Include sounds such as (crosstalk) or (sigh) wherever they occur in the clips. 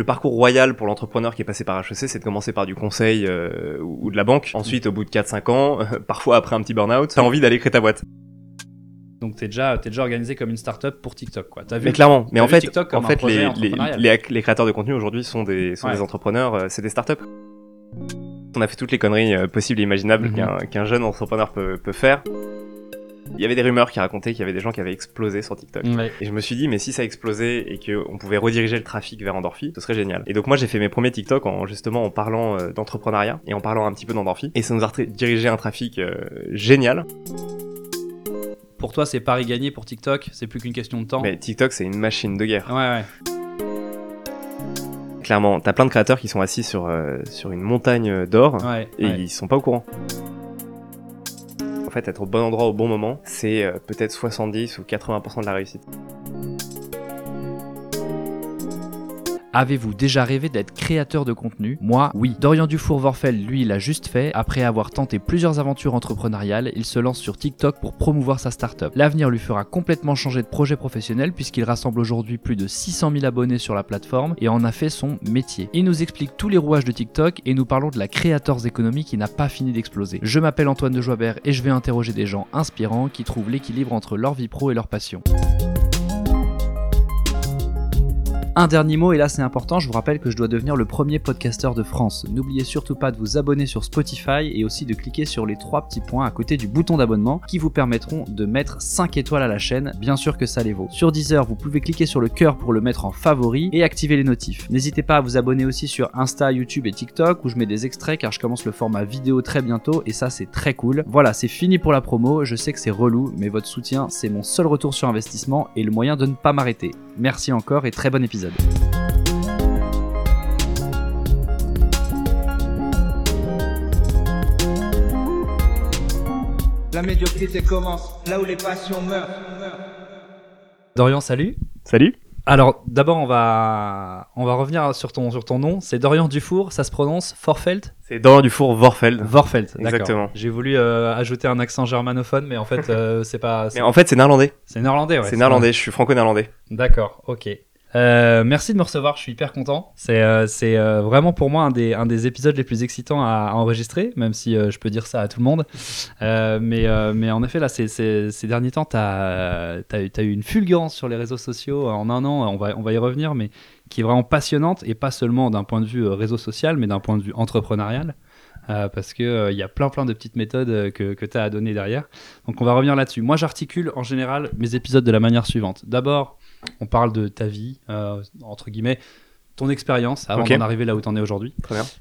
le parcours royal pour l'entrepreneur qui est passé par HEC, c'est de commencer par du conseil euh, ou de la banque. Ensuite, au bout de 4-5 ans, (laughs) parfois après un petit burn-out, t'as envie d'aller créer ta boîte. Donc t'es déjà, t'es déjà organisé comme une startup pour TikTok, quoi. T'as vu Mais clairement, mais en fait, TikTok en fait les, les, entrepreneurial. les, les créateurs de contenu aujourd'hui sont des, sont Ouais. des entrepreneurs, euh, c'est des startups. On a fait toutes les conneries euh, possibles et imaginables Mhm. qu'un qu'un jeune entrepreneur peut, peut faire. Il y avait des rumeurs qui racontaient qu'il y avait des gens qui avaient explosé sur TikTok. Ouais. Et je me suis dit, mais si ça explosait et qu'on pouvait rediriger le trafic vers Endorphi, ce serait génial. Et donc moi j'ai fait mes premiers TikTok en justement en parlant euh, d'entrepreneuriat et en parlant un petit peu d'Endorphi. Et ça nous a dirigé un trafic euh, génial. Pour toi, c'est pari gagné pour TikTok? C'est plus qu'une question de temps? Mais TikTok c'est une machine de guerre. Ouais, ouais. Clairement, t'as plein de créateurs qui sont assis sur, euh, sur une montagne d'or Ouais. et ils sont pas au courant. En fait, être au bon endroit au bon moment, c'est euh, peut-être 70 ou 80% de la réussite. Avez-vous déjà rêvé d'être créateur de contenu Moi, oui. Dorian Dufour-Vorfel, lui, l'a juste fait. Après avoir tenté plusieurs aventures entrepreneuriales, il se lance sur TikTok pour promouvoir sa startup. L'avenir lui fera complètement changer de projet professionnel puisqu'il rassemble aujourd'hui plus de 600 000 abonnés sur la plateforme et en a fait son métier. Il nous explique tous les rouages de TikTok et nous parlons de la Creators Economy qui n'a pas fini d'exploser. Je m'appelle Antoine de Joibert et je vais interroger des gens inspirants qui trouvent l'équilibre entre leur vie pro et leur passion. Un dernier mot, et là c'est important, je vous rappelle que je dois devenir le premier podcasteur de France. N'oubliez surtout pas de vous abonner sur Spotify et aussi de cliquer sur les trois petits points à côté du bouton d'abonnement qui vous permettront de mettre 5 étoiles à la chaîne, bien sûr que ça les vaut. Sur Deezer, vous pouvez cliquer sur le cœur pour le mettre en favori et activer les notifs. N'hésitez pas à vous abonner aussi sur Insta, YouTube et TikTok où je mets des extraits car je commence le format vidéo très bientôt et ça c'est très cool. Voilà, c'est fini pour la promo, je sais que c'est relou, mais votre soutien c'est mon seul retour sur investissement et le moyen de ne pas m'arrêter. Merci encore et très bon épisode. La médiocrité commence là où les passions meurent. Dorian, salut. Salut Alors, d'abord, on va, on va revenir sur ton, sur ton nom. C'est Dorian Dufour, ça se prononce Forfeld C'est Dorian Dufour Vorfeld. Vorfeld. Exactement. J'ai voulu euh, ajouter un accent germanophone, mais en fait, euh, c'est pas. (laughs) Mais en fait, c'est néerlandais. c'est néerlandais, ouais. c'est néerlandais, je suis franco-néerlandais. D'accord, ok. Euh, merci de me recevoir, je suis hyper content. C'est euh, euh, vraiment pour moi un des, épisodes les plus excitants à, enregistrer, même si je peux dire ça à tout le monde. Mais, en effet, là, ces derniers temps, tu as, eu une fulgurance sur les réseaux sociaux en un an, on va, y revenir, mais qui est vraiment passionnante, et pas seulement d'un point de vue réseau social, mais d'un point de vue entrepreneurial. parce qu'il il y a plein plein de petites méthodes que, que tu as à donner derrière. Donc on va revenir là-dessus. Moi j'articule en général mes épisodes de la manière suivante. D'abord, on parle de ta vie, euh, entre guillemets, ton expérience avant d'en arriver là où tu en es aujourd'hui.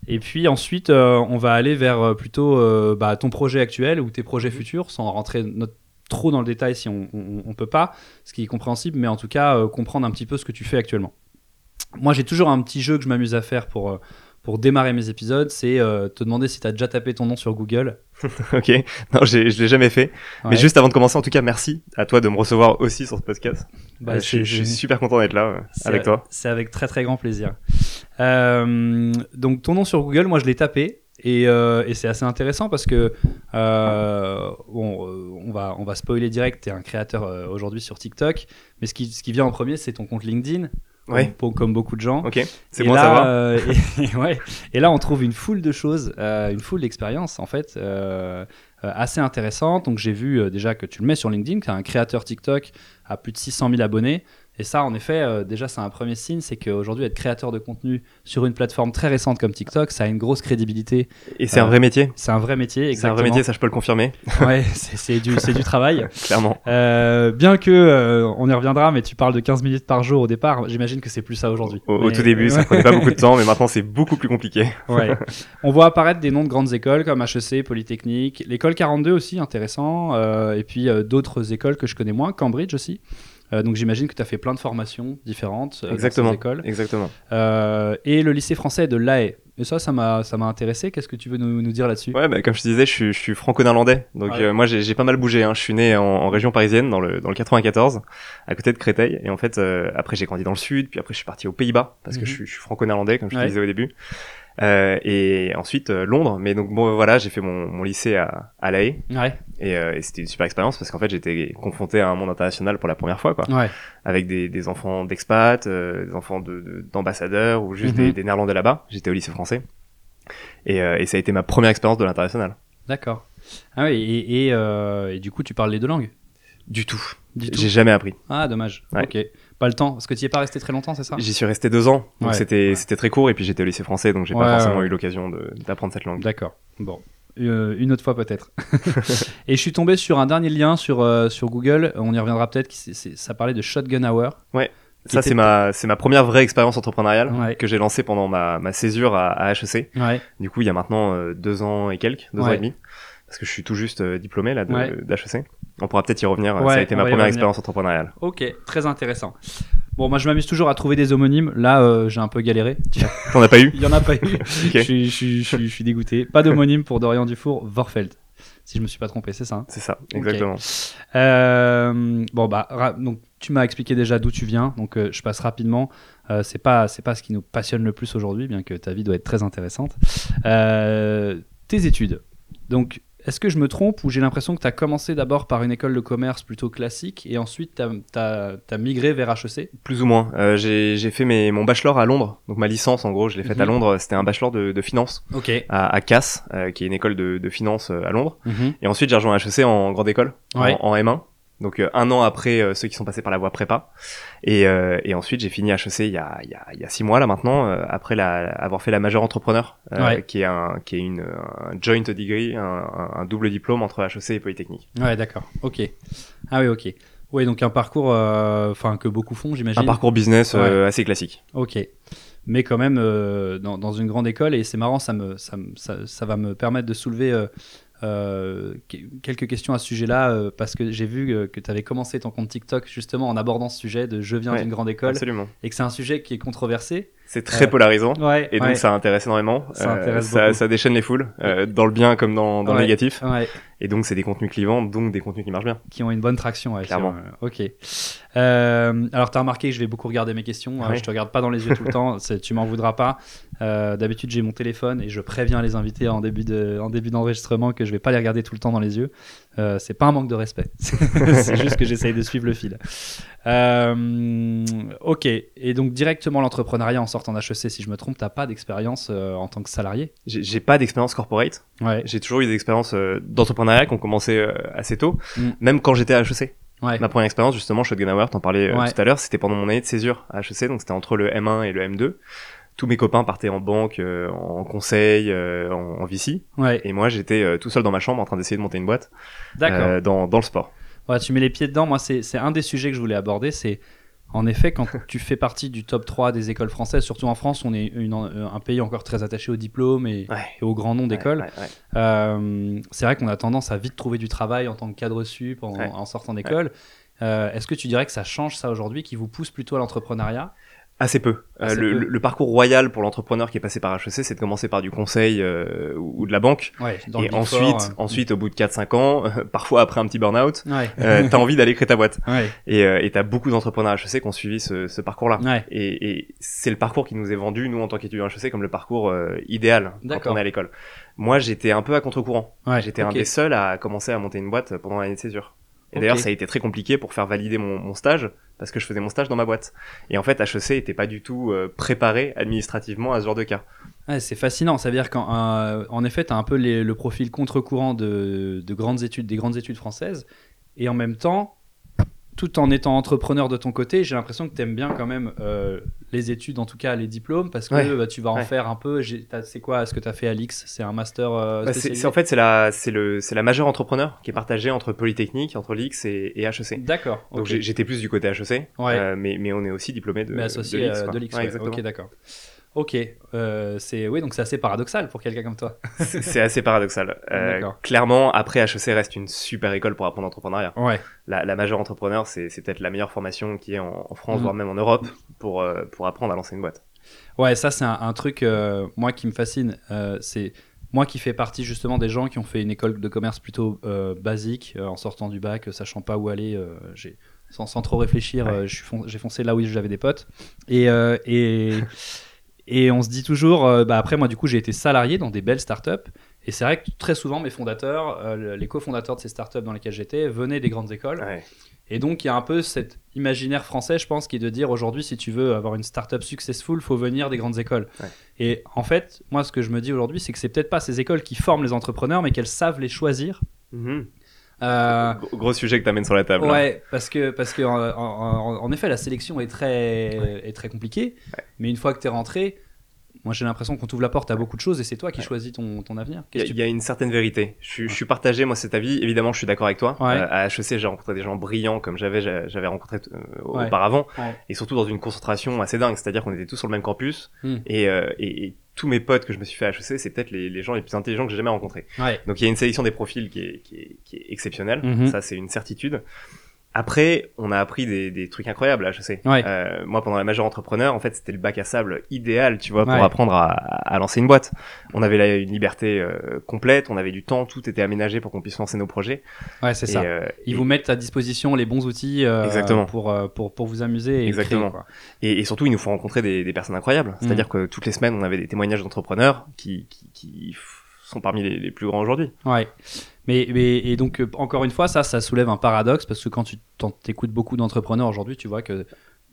Et puis ensuite, euh, on va aller vers euh, plutôt bah, ton projet actuel ou tes projets futurs, sans rentrer trop dans le détail si on, on, on peut pas, ce qui est compréhensible, mais en tout cas euh, comprendre un petit peu ce que tu fais actuellement. Moi, j'ai toujours un petit jeu que je m'amuse à faire pour, pour démarrer mes épisodes, c'est euh, te demander si tu as déjà tapé ton nom sur Google. (laughs) ok. Non, je l'ai jamais fait. Ouais. Mais juste avant de commencer, en tout cas, merci à toi de me recevoir aussi sur ce podcast. Bah, Euh, je, suis- super content d'être là euh, avec toi. C'est avec très très grand plaisir. Euh, donc ton nom sur Google, moi je l'ai tapé et, et c'est assez intéressant parce que bon, on va on va spoiler direct. T'es un créateur aujourd'hui sur TikTok, mais ce qui ce qui vient en premier, c'est ton compte LinkedIn. Ouais. Comme, comme beaucoup de gens. Ok. C'est Et bon là, savoir. euh, (laughs) et, et (laughs) ouais. et là, on trouve une foule de choses, euh, une foule d'expériences en fait, euh, assez intéressantes. Donc j'ai vu déjà que tu le mets sur LinkedIn, que tu un créateur TikTok à plus de 600 000 abonnés. Et ça, en effet, euh, déjà, c'est un premier signe, c'est qu'aujourd'hui, être créateur de contenu sur une plateforme très récente comme TikTok, ça a une grosse crédibilité. Et c'est euh, un vrai métier. C'est un vrai métier, C'est un exactement. vrai métier, ça je peux le confirmer. (laughs) Ouais, c'est du, c'est du travail. (laughs) Clairement. Euh, bien que, euh, on y reviendra, mais tu parles de 15 minutes par jour au départ, j'imagine que c'est plus ça aujourd'hui. Au, tout début, ça prenait pas beaucoup de (laughs) temps, mais maintenant c'est beaucoup plus compliqué. Ouais. On voit apparaître des noms de grandes écoles comme HEC, Polytechnique, l'école 42 aussi, intéressant, euh, et puis euh, d'autres écoles que je connais moins, Cambridge aussi. Euh, donc j'imagine que tu as fait plein de formations différentes euh, dans Exactement. ces écoles. Exactement. Euh, et le lycée français de La Haye. Et ça, ça m'a ça m'a intéressé. Qu'est-ce que tu veux nous, nous dire là-dessus? Ouais, bah, comme je te disais, je suis, je suis franco-néerlandais. Donc Ouais. euh, moi, j'ai j'ai pas mal bougé. Hein. Je suis né en, en région parisienne, dans le, dans le 94, à côté de Créteil. Et en fait, euh, après, j'ai grandi dans le sud. Puis après, je suis parti aux Pays-Bas, parce que Mhm. je suis, je suis franco-néerlandais, comme je te disais au début. Euh, et ensuite euh, Londres. Mais donc bon, voilà, j'ai fait mon, mon lycée à, à La Haye. Ouais, Et, euh, et c'était une super expérience parce qu'en fait j'étais confronté à un monde international pour la première fois, quoi. ouais, Avec des, des enfants d'expats, euh, des enfants de- de- d'ambassadeurs ou juste Mhm. des, des néerlandais là-bas. J'étais au lycée français. Et, euh, et ça a été ma première expérience de l'international. d'accord. Ah oui, et, et, euh, et du coup, tu parles les deux langues? Du tout. Du tout? J'ai jamais appris. Ah, dommage. Ouais. Ok. Pas le temps, parce que tu n'y es pas resté très longtemps, c'est ça? J'y suis resté deux ans, donc Ouais. c'était c'était très court. Et puis j'étais au lycée français, donc j'ai Ouais, pas forcément ouais. eu l'occasion d'apprendre cette langue. D'accord. Bon. Euh, une autre fois peut-être. (laughs) et je suis tombé sur un dernier lien sur, euh, sur Google, on y reviendra peut-être, ça parlait de Shotgun Hour. Ça, était- c'est ma, c'est ma première vraie expérience entrepreneuriale Ouais. que j'ai lancée pendant ma, ma césure à, à HEC. Ouais. Du coup, il y a maintenant euh, deux ans et quelques, deux ans Ouais. et demi, parce que je suis tout juste euh, diplômé là de- Ouais. d'HEC. On pourra peut-être y revenir. Ouais, ça a été ma première expérience entrepreneuriale. Ok, très intéressant. Bon, moi je m'amuse toujours à trouver des homonymes. Là, euh, j'ai un peu galéré. (laughs) T'en as pas eu Il y en a pas eu. (laughs) Je, suis, je, suis, je, suis, je suis dégoûté. Pas d'homonyme pour Dorian Dufour, Vorfeld. Si je me suis pas trompé, c'est ça. hein? C'est ça, exactement. Euh, bon bah donc tu m'as expliqué déjà d'où tu viens, donc euh, je passe rapidement. Euh, c'est pas c'est pas ce qui nous passionne le plus aujourd'hui, bien que ta vie doit être très intéressante. Euh, tes études. Donc est-ce que je me trompe ou j'ai l'impression que tu as commencé d'abord par une école de commerce plutôt classique et ensuite tu as, migré vers HEC Plus ou moins. Euh, j'ai fait mes, mon bachelor à Londres, donc ma licence en gros, je l'ai faite à Mhm. Londres. C'était un bachelor de, de finance Ok. à, à Cass, euh, qui est une école de, de finance euh, à Londres. Mhm. Et ensuite, j'ai rejoint HEC en grande école, en, M1. Donc euh, un an après euh, ceux qui sont passés par la voie prépa. Et, euh, et ensuite, j'ai fini HEC il y a, il y a, il y a six mois là maintenant, euh, après la, avoir fait la majeure entrepreneur, Ouais. qui est un qui est une un joint degree, un, un- double diplôme entre HEC et Polytechnique. Ouais, d'accord. Ok. Ah oui, ok. Ouais, donc un parcours euh, enfin que beaucoup font, j'imagine. Un parcours business euh, assez classique. Ok. Mais quand même euh, dans, dans une grande école, et c'est marrant, ça, me, ça, me- ça, ça va me permettre de soulever euh, que- quelques questions à ce sujet-là, euh, parce que j'ai vu euh, que tu avais commencé ton compte TikTok justement en abordant ce sujet de je viens Ouais, d'une grande école, Absolument. et que c'est un sujet qui est controversé. C'est très polarisant. Ouais, Et donc ouais, ça intéresse énormément. Ça intéresse ça, déchaîne les foules, dans le bien comme dans, le négatif. Ouais, Et donc c'est des contenus clivants, donc des contenus qui marchent bien. qui ont une bonne traction. ouais, Clairement. euh, ok. Euh, alors, tu as remarqué que je vais beaucoup regarder mes questions. hein, Ouais. je te regarde pas dans les yeux tout le temps. (laughs) Tu m'en voudras pas. Euh, D'habitude, j'ai mon téléphone et je préviens les invités en début de- en début d'enregistrement que je vais pas les regarder tout le temps dans les yeux. Euh, c'est pas un manque de respect. (laughs) c'est juste que j'essaye de suivre le fil. Euh, ok. Et donc, directement l'entrepreneuriat en sortant d'HEC, si je me trompe, t'as pas d'expérience en tant que salarié? J'ai pas d'expérience corporate. Ouais. J'ai toujours eu des expériences euh, qui ont commencé euh, assez tôt, Mm. même quand j'étais à HEC. Ouais. Ma première expérience, justement, Shotgun Hour, t'en parlais euh, Ouais. tout à l'heure, c'était pendant mon année de césure à HEC, donc c'était entre le M1 et le M2. Tous mes copains partaient en banque, euh, en conseil, euh, en, en VC, Ouais. et moi j'étais euh, tout seul dans ma chambre en train d'essayer de monter une boîte D'accord. dans, dans le sport. Ouais, tu mets les pieds dedans. Moi, c'est c'est un des sujets que je voulais aborder. C'est en effet quand tu fais partie du top 3 des écoles françaises, surtout en France, on est une- un pays encore très attaché au diplôme et, Ouais. et au grand nom d'école. Ouais, ouais, ouais. Euh, c'est vrai qu'on a tendance à vite trouver du travail en tant que cadre sup en sortant d'école. Euh, Est-ce que tu dirais que ça change ça aujourd'hui, qui vous pousse plutôt à l'entrepreneuriat? Assez peu. Euh, Assez le, peu. le- le parcours royal pour l'entrepreneur qui est passé par HEC, c'est de commencer par du conseil euh, ou de la banque. Ouais, dans et ensuite, euh, ensuite, au bout de 4-5 ans, euh, (laughs) parfois après un petit burn-out, Ouais. euh, t'as envie d'aller créer ta boîte. ouais. Et euh, t'as beaucoup d'entrepreneurs HEC qui ont suivi ce, ce parcours-là. Ouais. Et, et c'est le parcours qui nous est vendu, nous, en tant qu'étudiants HEC, comme le parcours euh, idéal quand on est à l'école. Moi, j'étais un peu à contre-courant. Ouais, J'étais un des seuls à commencer à monter une boîte pendant l'année de césure. Et d'ailleurs, ça a été très compliqué pour faire valider mon, mon stage, parce que je faisais mon stage dans ma boîte. Et en fait, HEC était pas du tout euh, préparé administrativement à ce genre de cas. Ouais, c'est fascinant. Ça veut dire qu'en euh, en effet, tu as un peu les- le profil contre-courant de, de grandes études, des grandes études françaises. Et en même temps, tout en étant entrepreneur de ton côté, j'ai l'impression que tu aimes bien quand même euh, les études, en tout cas les diplômes, parce que Ouais. bah, tu vas en faire un peu. C'est quoi ce que tu as fait à l'X C'est un master euh, Bah, c'est en fait c'est la le la majeure entrepreneur qui est partagée entre Polytechnique, entre l'IX et, et HEC. D'accord. Donc j'étais plus du côté HEC, Ouais. euh, mais mais on est aussi diplômé de Mais associé de l'IX. Ok, d'accord. Ok, euh, c'est oui, donc c'est assez paradoxal pour quelqu'un comme toi. (laughs) C'est assez paradoxal. Euh, clairement, après HEC reste une super école pour apprendre l'entrepreneuriat. Ouais. La, la majeure entrepreneur, c'est peut-être la meilleure formation qui est en, en France, Mhm. voire même en Europe, pour euh, pour apprendre à lancer une boîte. Ouais, ça c'est un, un truc moi qui me fascine. C'est moi qui fais partie justement des gens qui ont fait une école de commerce plutôt basique en sortant du bac, sachant pas où aller. j'ai sans, sans trop réfléchir, Ouais. j'ai foncé là où j'avais des potes. Et, et, (laughs) Et on se dit toujours, euh, bah après moi du coup j'ai été salarié dans des belles startups. Et c'est vrai que très souvent mes fondateurs, euh, les cofondateurs de ces startups dans lesquelles j'étais, venaient des grandes écoles. Ouais. Et donc il y a un peu cet imaginaire français, je pense, qui est de dire aujourd'hui si tu veux avoir une startup successful, faut venir des grandes écoles. Ouais. Et en fait, moi ce que je me dis aujourd'hui, c'est que c'est peut-être pas ces écoles qui forment les entrepreneurs, mais qu'elles savent les choisir. Mhm. Euh, Gros- sujet que t'amènes sur la table. hein. Ouais, parce que, parce que en, en- en effet, la sélection est très, est très compliquée. Mais une fois que tu es rentré, moi j'ai l'impression qu'on t'ouvre la porte à beaucoup de choses et c'est toi qui Ouais. choisis ton, ton avenir. Il y, a- y une certaine vérité. Je suis, je suis partagé, moi, cet avis. Évidemment, je suis d'accord avec toi. Euh, à HEC, j'ai rencontré des gens brillants comme j'avais j'avais rencontré euh, auparavant. Et surtout dans une concentration assez dingue. C'est-à-dire qu'on était tous sur le même campus. Hmm. Et, et, et tous mes potes que je me suis fait à HEC, c'est peut-être les, les gens les plus intelligents que j'ai jamais rencontrés. Ouais. Donc il y a une sélection des profils qui est, qui est, qui est exceptionnelle. Mhm. Ça, c'est une certitude. Après, on a appris des, des trucs incroyables à HEC. Ouais. Euh, moi, pendant la majeure entrepreneur, en fait, c'était le bac à sable idéal, tu vois, pour Ouais. apprendre à, à lancer une boîte. On avait là une liberté euh, complète, on avait du temps, tout était aménagé pour qu'on puisse lancer nos projets. Ouais, c'est ça. euh, Ils et- vous mettent à disposition les bons outils euh, Exactement. Pour, euh, pour, pour vous amuser et Exactement. créer, quoi. Et, et surtout, il nous faut rencontrer des, des personnes incroyables. C'est-à-dire Mm. que toutes les semaines, on avait des témoignages d'entrepreneurs qui, qui, qui sont parmi les, les plus grands aujourd'hui. Ouais. Mais, mais et donc euh, encore une fois, ça, ça soulève un paradoxe parce que quand tu t'écoutes beaucoup d'entrepreneurs aujourd'hui, tu vois que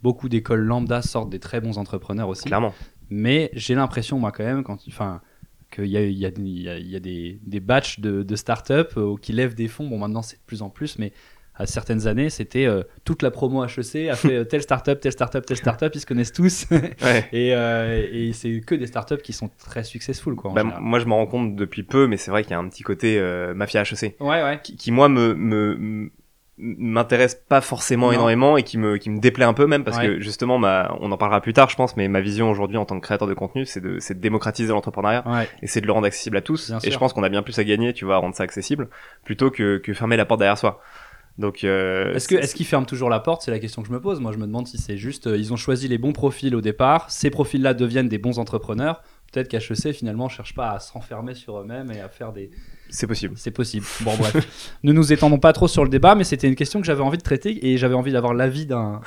beaucoup d'écoles lambda sortent des très bons entrepreneurs aussi. Clairement. Mais j'ai l'impression, moi, quand même, quand, enfin, qu'il y a, il y a, y a des, des batchs de, de startups euh, qui lèvent des fonds. Bon, maintenant, c'est de plus en plus, mais à certaines années, c'était euh, toute la promo HEC a fait euh, telle startup, telle startup, telle startup, ils se connaissent tous. (laughs) Ouais. et euh, et c'est que des startups qui sont très successful, quoi. Bah, moi, je m'en rends compte depuis peu, mais c'est vrai qu'il y a un petit côté euh, mafia HEC. Ouais, ouais. qui, qui, moi me me m'intéresse pas forcément Non. énormément et qui me qui me déplaît un peu même parce Ouais. que justement ma on en parlera plus tard je pense mais ma vision aujourd'hui en tant que créateur de contenu c'est de c'est de démocratiser l'entrepreneuriat Ouais. et c'est de le rendre accessible à tous Bien et sûr. je pense qu'on a bien plus à gagner tu vois à rendre ça accessible plutôt que que fermer la porte derrière soi donc euh, Est-ce que est-ce qu'ils ferment toujours la porte? C'est la question que je me pose. Moi, je me demande si c'est juste euh, ils ont choisi les bons profils au départ. Ces profils-là deviennent des bons entrepreneurs. Peut-être qu'HEC finalement cherche pas à s'enfermer sur eux-mêmes et à faire des. C'est possible C'est possible. Bon bref, (laughs) ne nous étendons pas trop sur le débat, mais c'était une question que j'avais envie de traiter et j'avais envie d'avoir l'avis d'un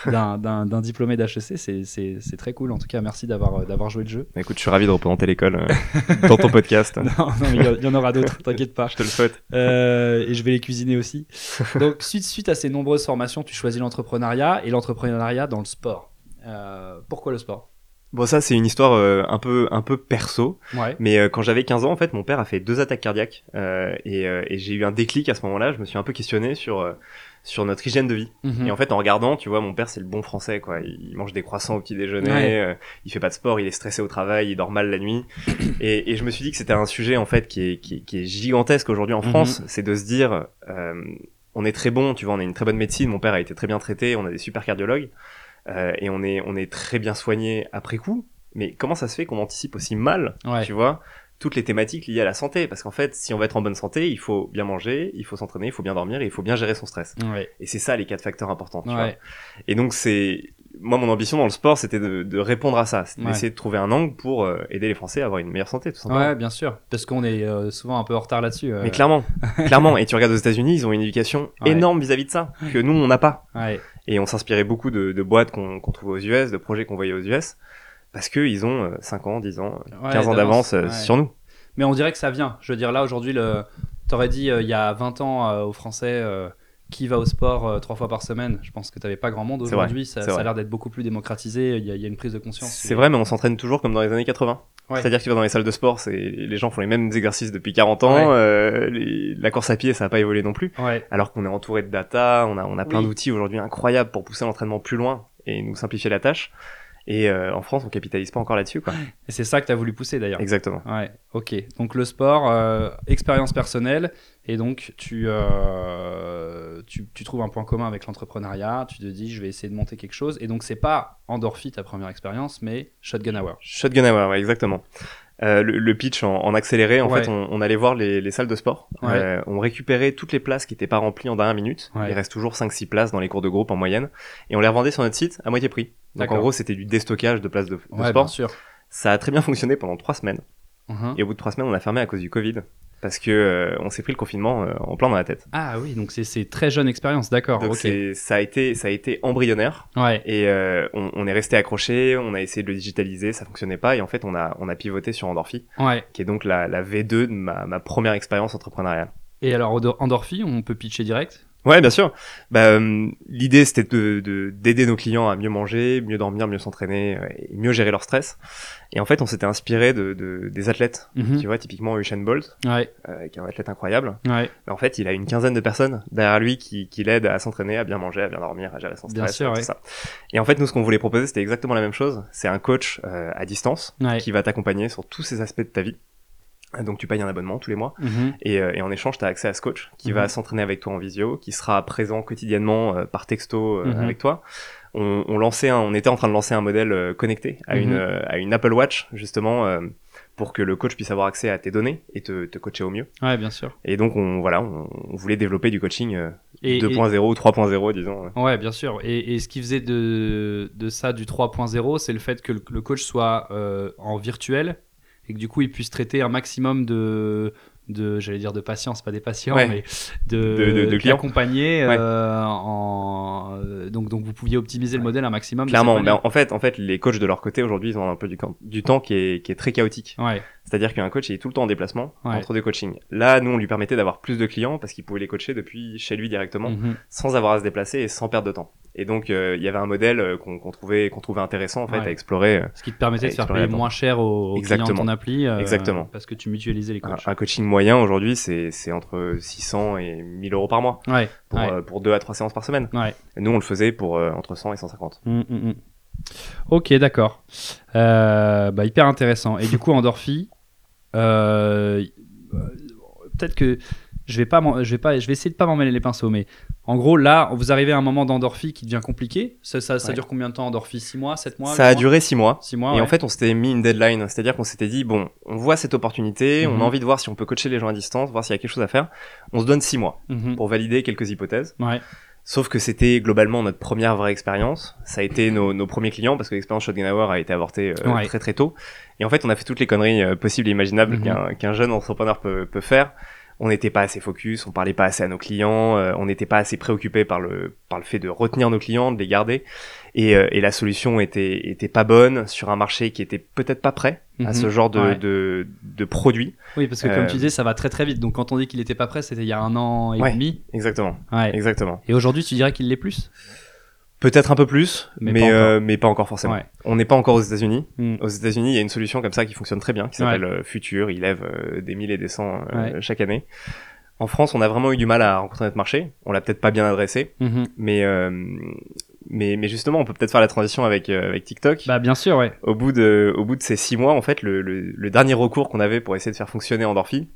diplômé d'HEC. C'est très cool. En tout cas, merci d'avoir euh, joué le jeu. écoute je suis ravi de représenter l'école euh, dans ton podcast (laughs) Non, non, mais il y, en aura d'autres. (laughs) T'inquiète pas. je te le souhaite Euh, et je vais les cuisiner aussi. Donc, suite, suite à ces nombreuses formations, tu choisis l'entrepreneuriat et l'entrepreneuriat dans le sport. Euh, pourquoi le sport? Bon ça c'est une histoire euh, un peu un peu perso Ouais. Mais euh, quand j'avais 15 ans, en fait, mon père a fait deux attaques cardiaques euh, et, euh, et j'ai eu un déclic à ce moment-là. Je me suis un peu questionné sur euh, sur notre hygiène de vie. Mhm. Et en fait, en regardant, tu vois, mon père c'est le bon français, quoi. Il mange des croissants au petit déjeuner, Ouais. euh, il fait pas de sport, il est stressé au travail, il dort mal la nuit. (coughs) et, et je me suis dit que c'était un sujet en fait qui est qui est, qui est gigantesque aujourd'hui en Mhm. France. C'est de se dire, euh, on est très bon, tu vois, on a une très bonne médecine. Mon père a été très bien traité, on a des super cardiologues euh, et on est on est très bien soigné après coup. Mais comment ça se fait qu'on anticipe aussi mal Ouais. tu vois, toutes les thématiques liées à la santé? Parce qu'en fait, si on veut être en bonne santé, il faut bien manger, il faut s'entraîner, il faut bien dormir et il faut bien gérer son stress. Ouais. Et c'est ça les quatre facteurs importants. Tu vois. Et donc, c'est. Moi, mon ambition dans le sport, c'était de, de répondre à ça. C'était Ouais. d'essayer de trouver un angle pour euh, aider les Français à avoir une meilleure santé, tout simplement. Ouais, bien sûr. Parce qu'on est euh, souvent un peu en retard là-dessus. euh. Mais clairement, (laughs) clairement. Et tu regardes aux États-Unis, ils ont une éducation Ouais. énorme vis-à-vis de ça, que nous, on n'a pas. Ouais. Et on s'inspirait beaucoup de, de boîtes qu'on trouvait aux US, de projets qu'on voyait aux US, parce qu'ils ont euh, 5 ans, 10 ans, Ouais, 15 ans d'avance sur nous. Mais on dirait que ça vient. Je veux dire, là, aujourd'hui, le... t'aurais dit il y a 20 ans aux Français qui va au sport euh, trois fois par semaine. Je pense que t'avais pas grand monde aujourd'hui. Ça, ça a l'air d'être beaucoup plus démocratisé. Il y, a- il y a une prise de conscience. C'est vrai, mais on s'entraîne toujours comme dans les années 80. Ouais. C'est-à-dire que tu vas dans les salles de sport, c'est les gens font les mêmes exercices depuis 40 ans. Ouais. euh, les- la course à pied, ça n'a pas évolué non plus. Ouais. Alors qu'on est entouré de data, on a, on a plein Oui. d'outils aujourd'hui incroyables pour pousser l'entraînement plus loin et nous simplifier la tâche. Et euh, en France, on capitalise pas encore là-dessus, quoi. Et c'est ça que t'as voulu pousser d'ailleurs. Exactement. Ouais, ok. Donc le sport, euh, expérience personnelle, et donc tu, euh, tu, tu trouves un point commun avec l'entrepreneuriat, tu te dis je vais essayer de monter quelque chose, et donc c'est pas Endorphi ta première expérience, mais Shotgun Hour. Shotgun Hour, ouais, exactement. Euh, le, le pitch en, en accéléré, en Ouais. fait, on, on allait voir les, les salles de sport. Ouais. Euh, on récupérait toutes les places qui n'étaient pas remplies en dernière minute. Il reste toujours 5-6 places dans les cours de groupe en moyenne. Et on les revendait sur notre site à moitié prix. Donc en gros, c'était du déstockage de places de, de Ouais, bien sport. sûr. Ça a très bien fonctionné pendant 3 semaines. Mhm. Et au bout de 3 semaines, on a fermé à cause du Covid. Parce que euh, on s'est pris le confinement euh, en plein dans la tête. Ah oui, donc c'est- c'est très jeune expérience, d'accord. Donc ok. c'est- ça a été ça a été embryonnaire Ouais. et euh, on, on est resté accroché, on a essayé de le digitaliser, ça fonctionnait pas et en fait on a on a pivoté sur Endorphi, Ouais. qui est donc la, la V2 de ma, ma première expérience entrepreneuriale. Et alors, Endorphi, on peut pitcher direct? Ouais, bien sûr. Bah, euh, l'idée c'était de de- d'aider nos clients à mieux manger, mieux dormir, mieux s'entraîner euh, et mieux gérer leur stress. Et en fait, on s'était inspiré de, de des athlètes. Mhm. Tu vois, typiquement Usain Bolt, Ouais. euh, qui est un athlète incroyable. Ouais. Mais en fait, il a une quinzaine de personnes derrière lui qui, qui l'aident à s'entraîner, à bien manger, à bien dormir, à gérer son Bien stress, sûr, tout ouais. ça. Et en fait, nous, ce qu'on voulait proposer, c'était exactement la même chose. C'est un coach euh, à distance Ouais. qui va t'accompagner sur tous ces aspects de ta vie. Donc, tu payes un abonnement tous les mois. Mhm. Et, euh, et en échange, tu as accès à ce coach qui Mhm. va s'entraîner avec toi en visio, qui sera présent quotidiennement euh, par texto euh, Mhm. avec toi. On, on lançait, un- on était en train de lancer un modèle euh, connecté à Mhm. une à une Apple Watch justement pour que le coach puisse avoir accès à tes données et te, te coacher au mieux. Ouais, bien sûr. Et donc on voilà, on, on voulait développer du coaching euh, Et, 2.0 ou 3.0 disons. Ouais, bien sûr. Et, et ce qui faisait de, de ça du 3.0, c'est le fait que le, le coach soit euh, en virtuel et que du coup il puisse traiter un maximum de de j'allais dire de patients pas des patients Ouais. mais de De- de- de clients. d'accompagner, Ouais. euh, en donc donc vous pouviez optimiser le modèle un maximum Clairement, manière. en fait, en fait, les coachs de leur côté aujourd'hui, ils ont un peu du, temps qui est, qui est très chaotique. C'est-à-dire qu'un coach il est tout le temps en déplacement entre deux coachings. Là, nous, on lui permettait d'avoir plus de clients parce qu'il pouvait les coacher depuis chez lui directement, Mhm. sans avoir à se déplacer et sans perdre de temps. Et donc, euh, il y avait un modèle euh, qu'on trouvait, qu'on trouvait intéressant en fait Ouais. à explorer. euh, ce qui te permettait de faire payer moins cher aux, aux clients de ton appli euh, Exactement. parce que tu mutualisais les coachs un coaching moyen aujourd'hui, c'est c'est entre 600 et 1000 euros par mois ouais pour, ouais. euh, pour deux à trois séances par semaine. Ouais. Et nous, on le faisait pour entre 100 et 150. Mm, mm, mm. Ok, d'accord. Bah, hyper intéressant. Et du coup, Endorphi, peut-être que je vais pas, je vais pas, je vais essayer de pas m'emmêler les pinceaux, mais en gros, là, vous arrivez à un moment d'Endorphi qui devient compliqué. Ça, ça, ça Ouais. dure combien de temps, Endorphi 6 mois, 7 mois Ça a mois? duré six mois. 6 mois. et ouais. en fait, on s'était mis une deadline, c'est-à-dire qu'on s'était dit bon, on voit cette opportunité, on Mhm. a envie de voir si on peut coacher les gens à distance, voir s'il y a quelque chose à faire. On se donne six mois Mhm. pour valider quelques hypothèses. Ouais. Sauf que c'était globalement notre première vraie expérience. Ça a été nos, nos premiers clients parce que l'expérience Shotgun Hour a été avortée euh, Ouais. très très tôt. Et en fait, on a fait toutes les conneries euh, possibles et imaginables Mhm. qu'un jeune entrepreneur peut, peut faire. On n'était pas assez focus, on parlait pas assez à nos clients, euh, on n'était pas assez préoccupé par le par le fait de retenir nos clients, de les garder. Et, euh, et la solution était était pas bonne sur un marché qui était peut-être pas prêt à Mhm. ce genre de, Ouais. de, de produit. Oui, parce que comme Euh, tu disais, ça va très très vite. Donc quand on dit qu'il était pas prêt, c'était il y a un an et Ouais. demi. Exactement, Ouais. exactement. Et aujourd'hui, tu dirais qu'il l'est plus? Peut-être un peu plus, Mais mais pas euh, mais pas encore forcément. Ouais. On n'est pas encore aux États-Unis. Mm. Aux États-Unis, il y a une solution comme ça qui fonctionne très bien, qui s'appelle euh, Future. Il lève euh, des milliers et des cents euh, Ouais. chaque année. En France, on a vraiment eu du mal à rencontrer notre marché. On l'a peut-être pas bien adressé, Mhm. mais euh, mais mais justement, on peut peut-être faire la transition avec euh, avec TikTok. Bah bien sûr, ouais. Au bout de au bout de ces six mois, en fait, le, le, le dernier recours qu'on avait pour essayer de faire fonctionner Endorphi,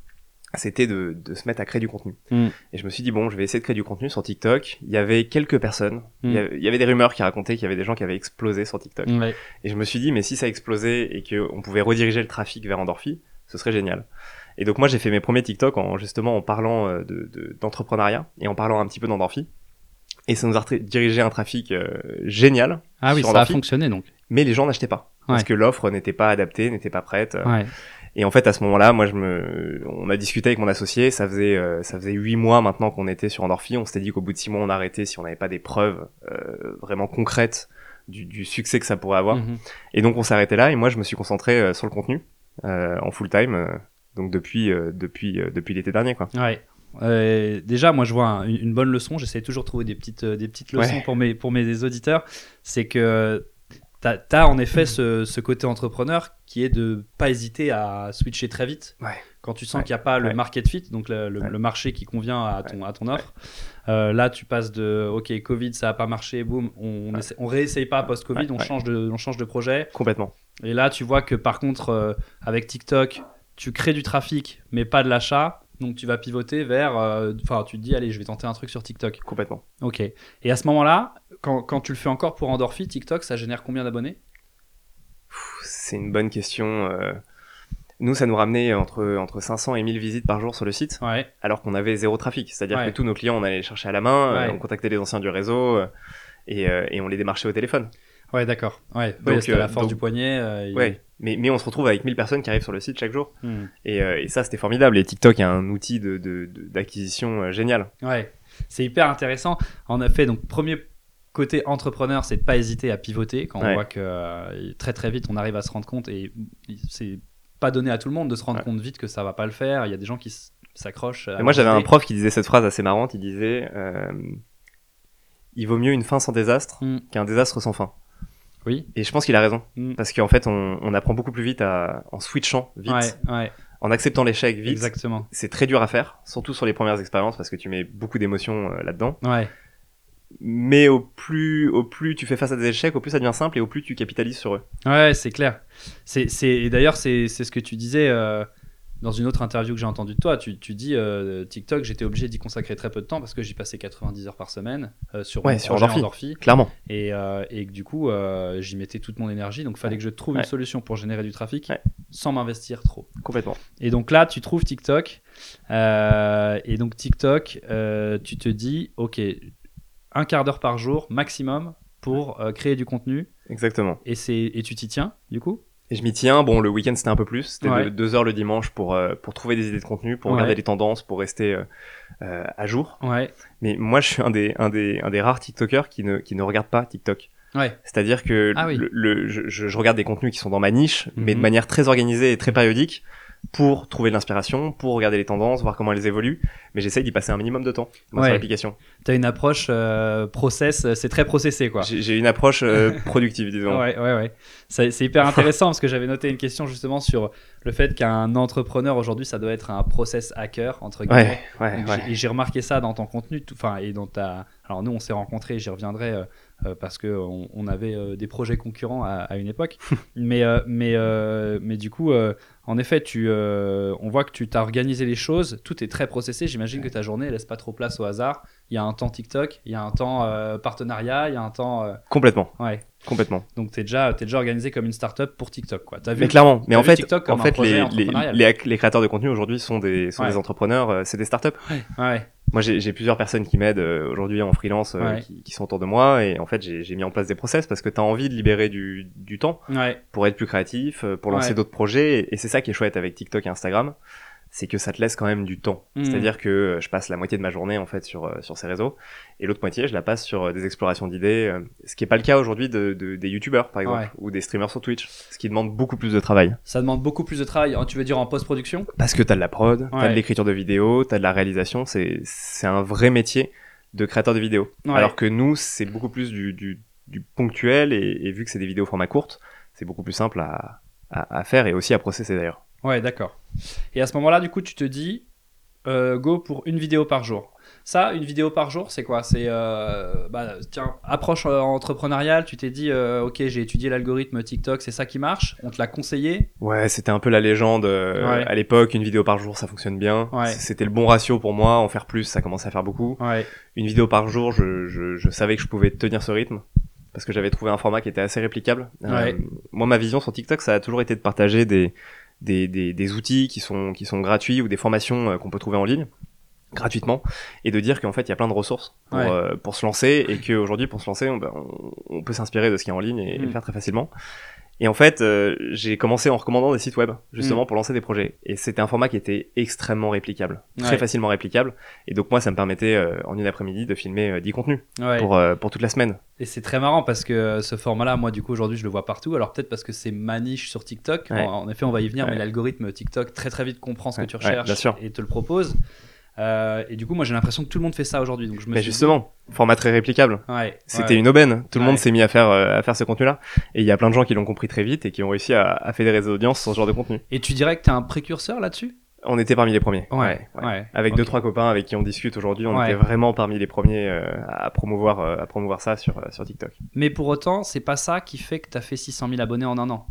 c'était de, de se mettre à créer du contenu. Mm. Et je me suis dit bon, je vais essayer de créer du contenu sur TikTok. Il y avait quelques personnes, il, y Mm. avait, il y avait des rumeurs qui racontaient qu'il y avait des gens qui avaient explosé sur TikTok. Et je me suis dit, mais si ça explosait et qu'on pouvait rediriger le trafic vers Endorphi, ce serait génial. Et donc moi, j'ai fait mes premiers TikTok en justement en parlant euh, de de- d'entrepreneuriat et en parlant un petit peu d'Endorphi. Et ça nous a dirigé un trafic euh, génial, Ah oui, ça a fonctionné donc. mais les gens n'achetaient pas. Parce que l'offre n'était pas adaptée, n'était pas prête. Ouais. Et en fait, à ce moment-là, moi, je me, on a discuté avec mon associé. Ça faisait, euh, ça faisait huit mois maintenant qu'on était sur Endorphi. On s'était dit qu'au bout de six mois, on arrêtait si on n'avait pas des preuves euh, vraiment concrètes du, du succès que ça pourrait avoir. Mhm. Et donc, on arrêté là. Et moi, je me suis concentré euh, sur le contenu euh, en full time. euh, donc depuis, euh, depuis, euh, depuis l'été dernier, quoi. Ouais. Euh, déjà, moi, je vois un- une, bonne leçon. J'essaie toujours de trouver des petites, euh, des petites leçons Ouais. pour, mes, pour mes auditeurs. C'est que tu as, en effet ce, ce côté entrepreneur qui est de pas hésiter à switcher très vite. Ouais. Quand tu sens Ouais. qu'il n'y a pas le Ouais. market fit, donc le, le- Ouais. le marché qui convient à ton, à ton offre. Euh, là, tu passes de OK, Covid, ça n'a pas marché, boum, on, essaie- on réessaye pas post-Covid, on, change de, on change de projet. Complètement. Et là, tu vois que par contre, euh, avec TikTok, tu crées du trafic, mais pas de l'achat. Donc, tu vas pivoter vers. euh, Enfin, tu te dis, allez, je vais tenter un truc sur TikTok. Complètement. Ok. Et à ce moment-là, quand, quand tu le fais encore pour Endorphi, TikTok, ça génère combien d'abonnés? C'est une bonne question. euh. Nous, ça nous ramenait entre, entre 500 et 1000 visites par jour sur le site. Ouais. alors qu'on avait zéro trafic. C'est-à-dire Ouais. que tous nos clients, on allait les chercher à la main, euh, Ouais. on contactait les anciens du réseau et, et on les démarchait au téléphone. Ouais, d'accord. Ouais, Donc, ouais, c'était la euh, force donc- du poignet. euh, il- Ouais, mais, mais on se retrouve avec 1000 personnes qui arrivent sur le site chaque jour. Hmm. Et, euh, et ça, c'était formidable. Et TikTok est un outil de- de- de- d'acquisition génial. Ouais, c'est hyper intéressant. En effet, donc premier côté entrepreneur, c'est de pas hésiter à pivoter quand on voit que euh, très très vite on arrive à se rendre compte et c'est pas donné à tout le monde de se rendre Ouais. compte vite que ça va pas le faire. Il y a des gens qui s'accrochent. moi, j'avais un prof qui disait cette phrase assez marrante. Il disait euh, Il vaut mieux une fin sans désastre Mm. qu'un désastre sans fin. Oui. Et je pense qu'il a raison. Mm. Parce qu'en fait, on, on apprend beaucoup plus vite à, en switchant vite, Ouais, ouais, en acceptant l'échec vite. exactement. C'est très dur à faire, surtout sur les premières expériences, parce que tu mets beaucoup d'émotions euh, là-dedans. Ouais, Mais au plus, au plus tu fais face à des échecs, au plus ça devient simple et au plus tu capitalises sur eux. ouais, c'est clair. C'est, c'est, et d'ailleurs, c'est, c'est ce que tu disais euh, dans une autre interview que j'ai entendue de toi. Tu, tu dis euh, TikTok, j'étais obligé d'y consacrer très peu de temps parce que j'y passais 90 heures par semaine euh, sur Ouais, mon sur. Endorphi. Clairement. et, euh, et du coup euh, j'y mettais toute mon énergie donc fallait que je trouve Ouais. une solution pour générer du trafic sans m'investir trop Complètement. et donc là tu trouves TikTok et donc TikTok tu te dis ok un quart d'heure par jour maximum pour créer du contenu Exactement. et c'est et tu t'y tiens du coup? Et je m'y tiens. Bon, le week-end c'était un peu plus. C'était Ouais. de- deux heures le dimanche pour, euh, pour trouver des idées de contenu, pour Ouais. regarder les tendances, pour rester euh, euh, à jour. ouais Mais moi, je suis un des, un des, un des rares TikTokers qui ne, qui ne regarde pas TikTok. ouais C'est-à-dire que Ah oui. le, le- je, je- je regarde des contenus qui sont dans ma niche, mais de Mhm. manière très organisée et très périodique, pour trouver de l'inspiration, pour regarder les tendances, voir comment elles évoluent. Mais j'essaye d'y passer un minimum de temps moi, Ouais. sur l'application. t'as une approche euh, process euh, c'est très processé quoi J'ai une approche euh, (laughs) productive, disons. Ouais, ouais, ouais. C'est hyper intéressant parce que j'avais noté une question justement sur le fait qu'un entrepreneur aujourd'hui, ça doit être un process hacker, entre guillemets. Ouais, ouais, Et j'ai remarqué ça dans ton contenu, enfin, et dans ta. Alors, nous, on s'est rencontrés, j'y reviendrai euh, parce que on, on avait euh, des projets concurrents à, à une époque. (laughs) mais, euh, mais, euh, mais du coup, euh, en effet, tu, euh, on voit que tu t'as organisé les choses, tout est très processé. J'imagine que ta journée laisse pas trop place au hasard. Il y a un temps TikTok, il y a un temps euh, partenariat, il y a un temps. euh, Complètement, Ouais. complètement. Donc t'es déjà, t'es déjà organisé comme une startup pour TikTok, quoi. T'as vu Mais clairement, mais en vu fait, TikTok en comme fait les, les, entrepreneurial. les, les créateurs de contenu aujourd'hui sont des, sont Ouais. des entrepreneurs, euh, c'est des startups. Ouais, Moi, j'ai plusieurs personnes qui m'aident euh, aujourd'hui en freelance, euh, Ouais. qui, qui sont autour de moi, et en fait, j'ai mis en place des process parce que tu as envie de libérer du, du temps ouais, pour être plus créatif, euh, pour lancer Ouais. d'autres projets, et, et c'est ça qui est chouette avec TikTok et Instagram, c'est que ça te laisse quand même du temps. Mhm. C'est-à-dire que euh, je passe la moitié de ma journée en fait sur euh, sur ces réseaux, et l'autre moitié, je la passe sur euh, des explorations d'idées, ce qui est pas le cas aujourd'hui de, de- des youtubeurs par exemple, Ouais. ou des streamers sur Twitch, ce qui demande beaucoup plus de travail. Ça demande beaucoup plus de travail. hein, Tu veux dire en post-production? Parce que t'as de la prod, t'as Ouais. de l'écriture de vidéos, t'as de la réalisation, c'est c'est un vrai métier de créateur de vidéos. Ouais. Alors que nous, c'est beaucoup plus du, du, du ponctuel et, et vu que c'est des vidéos format courte, c'est beaucoup plus simple à, à, à faire et aussi à processer d'ailleurs. Ouais, d'accord. Et à ce moment-là, du coup, tu te dis, euh, go pour une vidéo par jour. Ça, une vidéo par jour, c'est quoi? C'est, euh, bah, tiens, approche euh, entrepreneuriale. Tu t'es dit, euh, ok, j'ai étudié l'algorithme TikTok, c'est ça qui marche? On te l'a conseillé? Ouais, c'était un peu la légende euh, Ouais. à l'époque, une vidéo par jour, ça fonctionne bien. Ouais. C'était le bon ratio pour moi, en faire plus, ça commençait à faire beaucoup. Ouais, Une vidéo par jour, je, je, je savais que je pouvais tenir ce rythme. Parce que j'avais trouvé un format qui était assez réplicable. Ouais. Euh, moi, ma vision sur TikTok, ça a toujours été de partager des, des, des, des outils qui sont, qui sont gratuits ou des formations euh, qu'on peut trouver en ligne gratuitement et de dire qu'en fait il y a plein de ressources pour, Ouais. euh, pour se lancer et qu'aujourd'hui pour se lancer on, ben, on, peut s'inspirer de ce qui est en ligne et, et Mm. le faire très facilement et en fait euh, j'ai commencé en recommandant des sites web justement pour lancer des projets et c'était un format qui était extrêmement réplicable très Ouais. facilement réplicable et donc moi ça me permettait euh, en une après-midi de filmer euh, 10 contenus ouais. pour, euh, pour toute la semaine Et c'est très marrant parce que euh, ce format-là, moi, du coup, aujourd'hui, je le vois partout. Alors peut-être parce que c'est ma niche sur TikTok. Ouais. En, en effet, on va y venir, mais l'algorithme TikTok très très vite comprend ce que tu recherches et te le propose. Euh, et du coup, moi, j'ai l'impression que tout le monde fait ça aujourd'hui. Donc je me mais suis justement format très réplicable ouais, C'était ouais. une aubaine. Tout le Ouais. monde s'est mis à faire, euh, à faire ce contenu-là. Et il y a plein de gens qui l'ont compris très vite et qui ont réussi à, à fédérer des audiences sur ce genre de contenu. Et tu dirais que tu es un précurseur là-dessus? On était parmi les premiers. Ouais, ouais. Avec Ok. deux, trois copains avec qui on discute aujourd'hui, on était vraiment parmi les premiers euh, à promouvoir, à promouvoir ça sur, sur TikTok. Mais pour autant, c'est pas ça qui fait que tu as fait 600 000 abonnés en un an.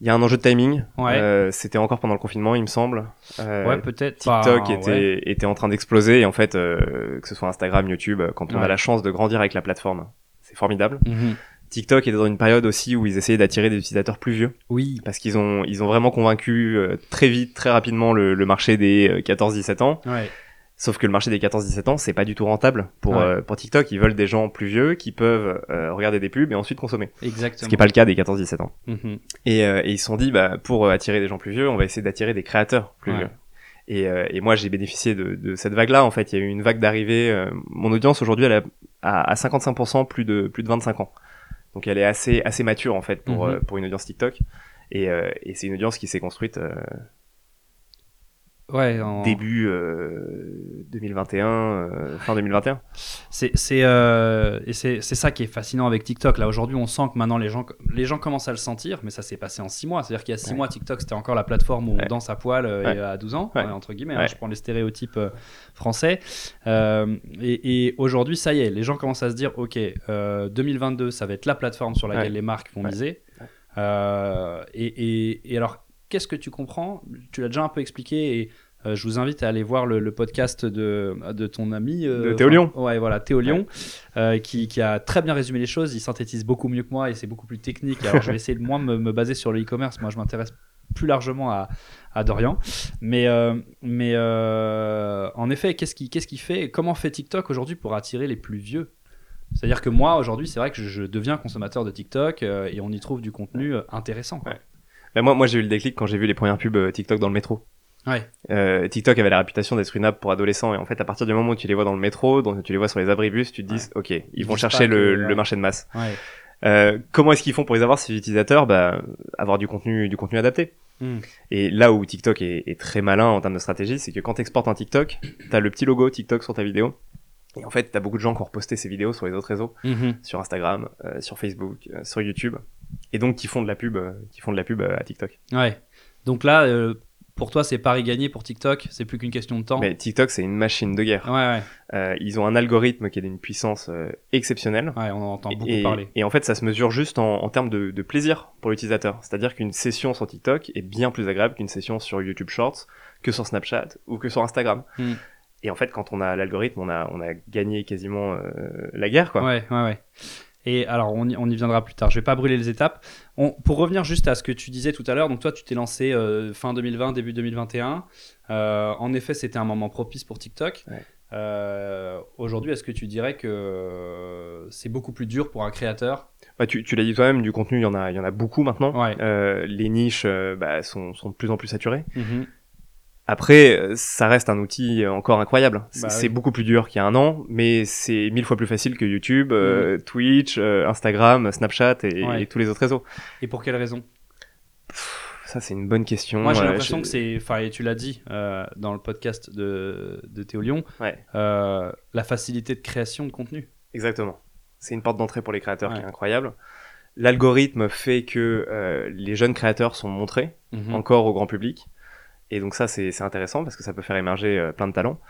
Il y a un enjeu de timing. Ouais. Euh, C'était encore pendant le confinement, il me semble. Euh, ouais, peut-être. TikTok Bah, était, ouais. était en train d'exploser et en fait, euh, que ce soit Instagram, YouTube, quand on Ouais. a la chance de grandir avec la plateforme, c'est formidable. Mhm. TikTok était dans une période aussi où ils essayaient d'attirer des utilisateurs plus vieux. Oui. parce qu'ils ont ils ont vraiment convaincu euh, très vite très rapidement le, le marché des 14-17 ans Ouais. Sauf que le marché des 14-17 ans, c'est pas du tout rentable pour, Ouais. euh, pour TikTok. Ils veulent des gens plus vieux qui peuvent euh, regarder des pubs et ensuite consommer. Exactement. Ce qui est pas le cas des 14-17 ans. Mhm. Et, euh, et ils se sont dit, bah, pour attirer des gens plus vieux, on va essayer d'attirer des créateurs plus Ouais. vieux. Et, et moi, j'ai bénéficié de, de cette vague-là. En fait, il y a eu une vague d'arrivée. mon audience aujourd'hui, elle est à, à 55% plus de plus de 25 ans. Donc, elle est assez assez mature en fait pour Mhm. euh, pour une audience TikTok. Et, et c'est une audience qui s'est construite Ouais, en- début euh, 2021, euh, fin 2021. C'est c'est euh, et c'est ça qui est fascinant avec TikTok. Là aujourd'hui, on sent que maintenant les gens les gens commencent à le sentir, mais ça s'est passé en 6 mois. C'est-à-dire qu'il y a 6 Ouais. mois, TikTok c'était encore la plateforme où on danse à poil euh, Ouais. et à 12 ans entre guillemets. hein, je prends les stéréotypes euh, français. Et et aujourd'hui, ça y est, les gens commencent à se dire, ok, euh, 2022, ça va être la plateforme sur laquelle les marques vont miser. Et, et, et alors, qu'est-ce que tu comprends? Tu l'as déjà un peu expliqué et euh, je vous invite à aller voir le, le podcast de, de ton ami euh, De Théo Lyon. enfin, Ouais, voilà, Théo Lyon, euh, qui, qui a très bien résumé les choses. Il synthétise beaucoup mieux que moi et c'est beaucoup plus technique. Alors, je vais (laughs) essayer de moins me, me baser sur le e-commerce. Moi, je m'intéresse plus largement à, à Dorian. Mais, euh, mais en effet, qu'est-ce qui, qu'est-ce qui fait Comment fait TikTok aujourd'hui pour attirer les plus vieux? C'est-à-dire que moi, aujourd'hui, c'est vrai que je, deviens consommateur de TikTok euh, et on y trouve du contenu euh, intéressant. Ouais. Bah, moi, moi j'ai eu le déclic quand j'ai vu les premières pubs euh, TikTok dans le métro. Ouais. Euh, TikTok avait la réputation d'être une app pour adolescents et en fait à partir du moment où tu les vois dans le métro, dont tu les vois sur les abribus, tu te dis ok ils, Ils vont chercher le, que- le marché de masse. Ouais. Euh, comment est-ce qu'ils font pour les avoir ces utilisateurs? Bah avoir du contenu du contenu adapté. Hmm. Et là où TikTok est, est très malin en termes de stratégie, c'est que quand tu exportes un TikTok, t'as le petit logo TikTok sur ta vidéo. Et en fait, t'as beaucoup de gens qui ont reposté ces vidéos sur les autres réseaux, Mhm. sur Instagram, euh, sur Facebook, euh, sur YouTube, et donc qui font de la pub, euh, qui font de la pub euh, à TikTok. Ouais. Donc là, euh, pour toi, c'est pari gagné pour TikTok. C'est plus qu'une question de temps. Mais TikTok, c'est une machine de guerre. Ouais, ouais. Euh, ils ont un algorithme qui est d'une puissance euh, exceptionnelle. Ouais, on en entend beaucoup et, parler. et en fait, ça se mesure juste en, en termes de, de plaisir pour l'utilisateur. C'est-à-dire qu'une session sur TikTok est bien plus agréable qu'une session sur YouTube Shorts, que sur Snapchat ou que sur Instagram. Hmm. Et en fait, quand on a l'algorithme, on a, on a gagné quasiment euh, la guerre, quoi. Ouais, ouais, ouais. Et alors, on y, on y viendra plus tard. Je vais pas brûler les étapes. On, pour revenir juste à ce que tu disais tout à l'heure, donc toi, tu t'es lancé euh, fin 2020, début 2021. Euh, en effet, c'était un moment propice pour TikTok. Ouais. Euh, Aujourd'hui, est-ce que tu dirais que c'est beaucoup plus dur pour un créateur? Bah, tu tu l'as dit toi-même, du contenu, il y en a, il y en a beaucoup maintenant. Ouais. Les niches bah, sont, sont de plus en plus saturées. Mhm. Après, euh, ça reste un outil encore incroyable. C'est Bah c'est oui. beaucoup plus dur qu'il y a un an, mais c'est mille fois plus facile que YouTube, euh, Twitch, euh, Instagram, Snapchat et, Ouais. et tous les autres réseaux. Et pour quelle raison? Ça, c'est une bonne question. Moi, j'ai l'impression je- que c'est, enfin, et tu l'as dit euh, dans le podcast de, de Théo Lyon, Ouais, la facilité de création de contenu. exactement. C'est une porte d'entrée pour les créateurs qui est incroyable. L'algorithme fait que les jeunes créateurs sont montrés Mhm. encore au grand public. Et donc ça, c'est intéressant parce que ça peut faire émerger euh, plein de talents.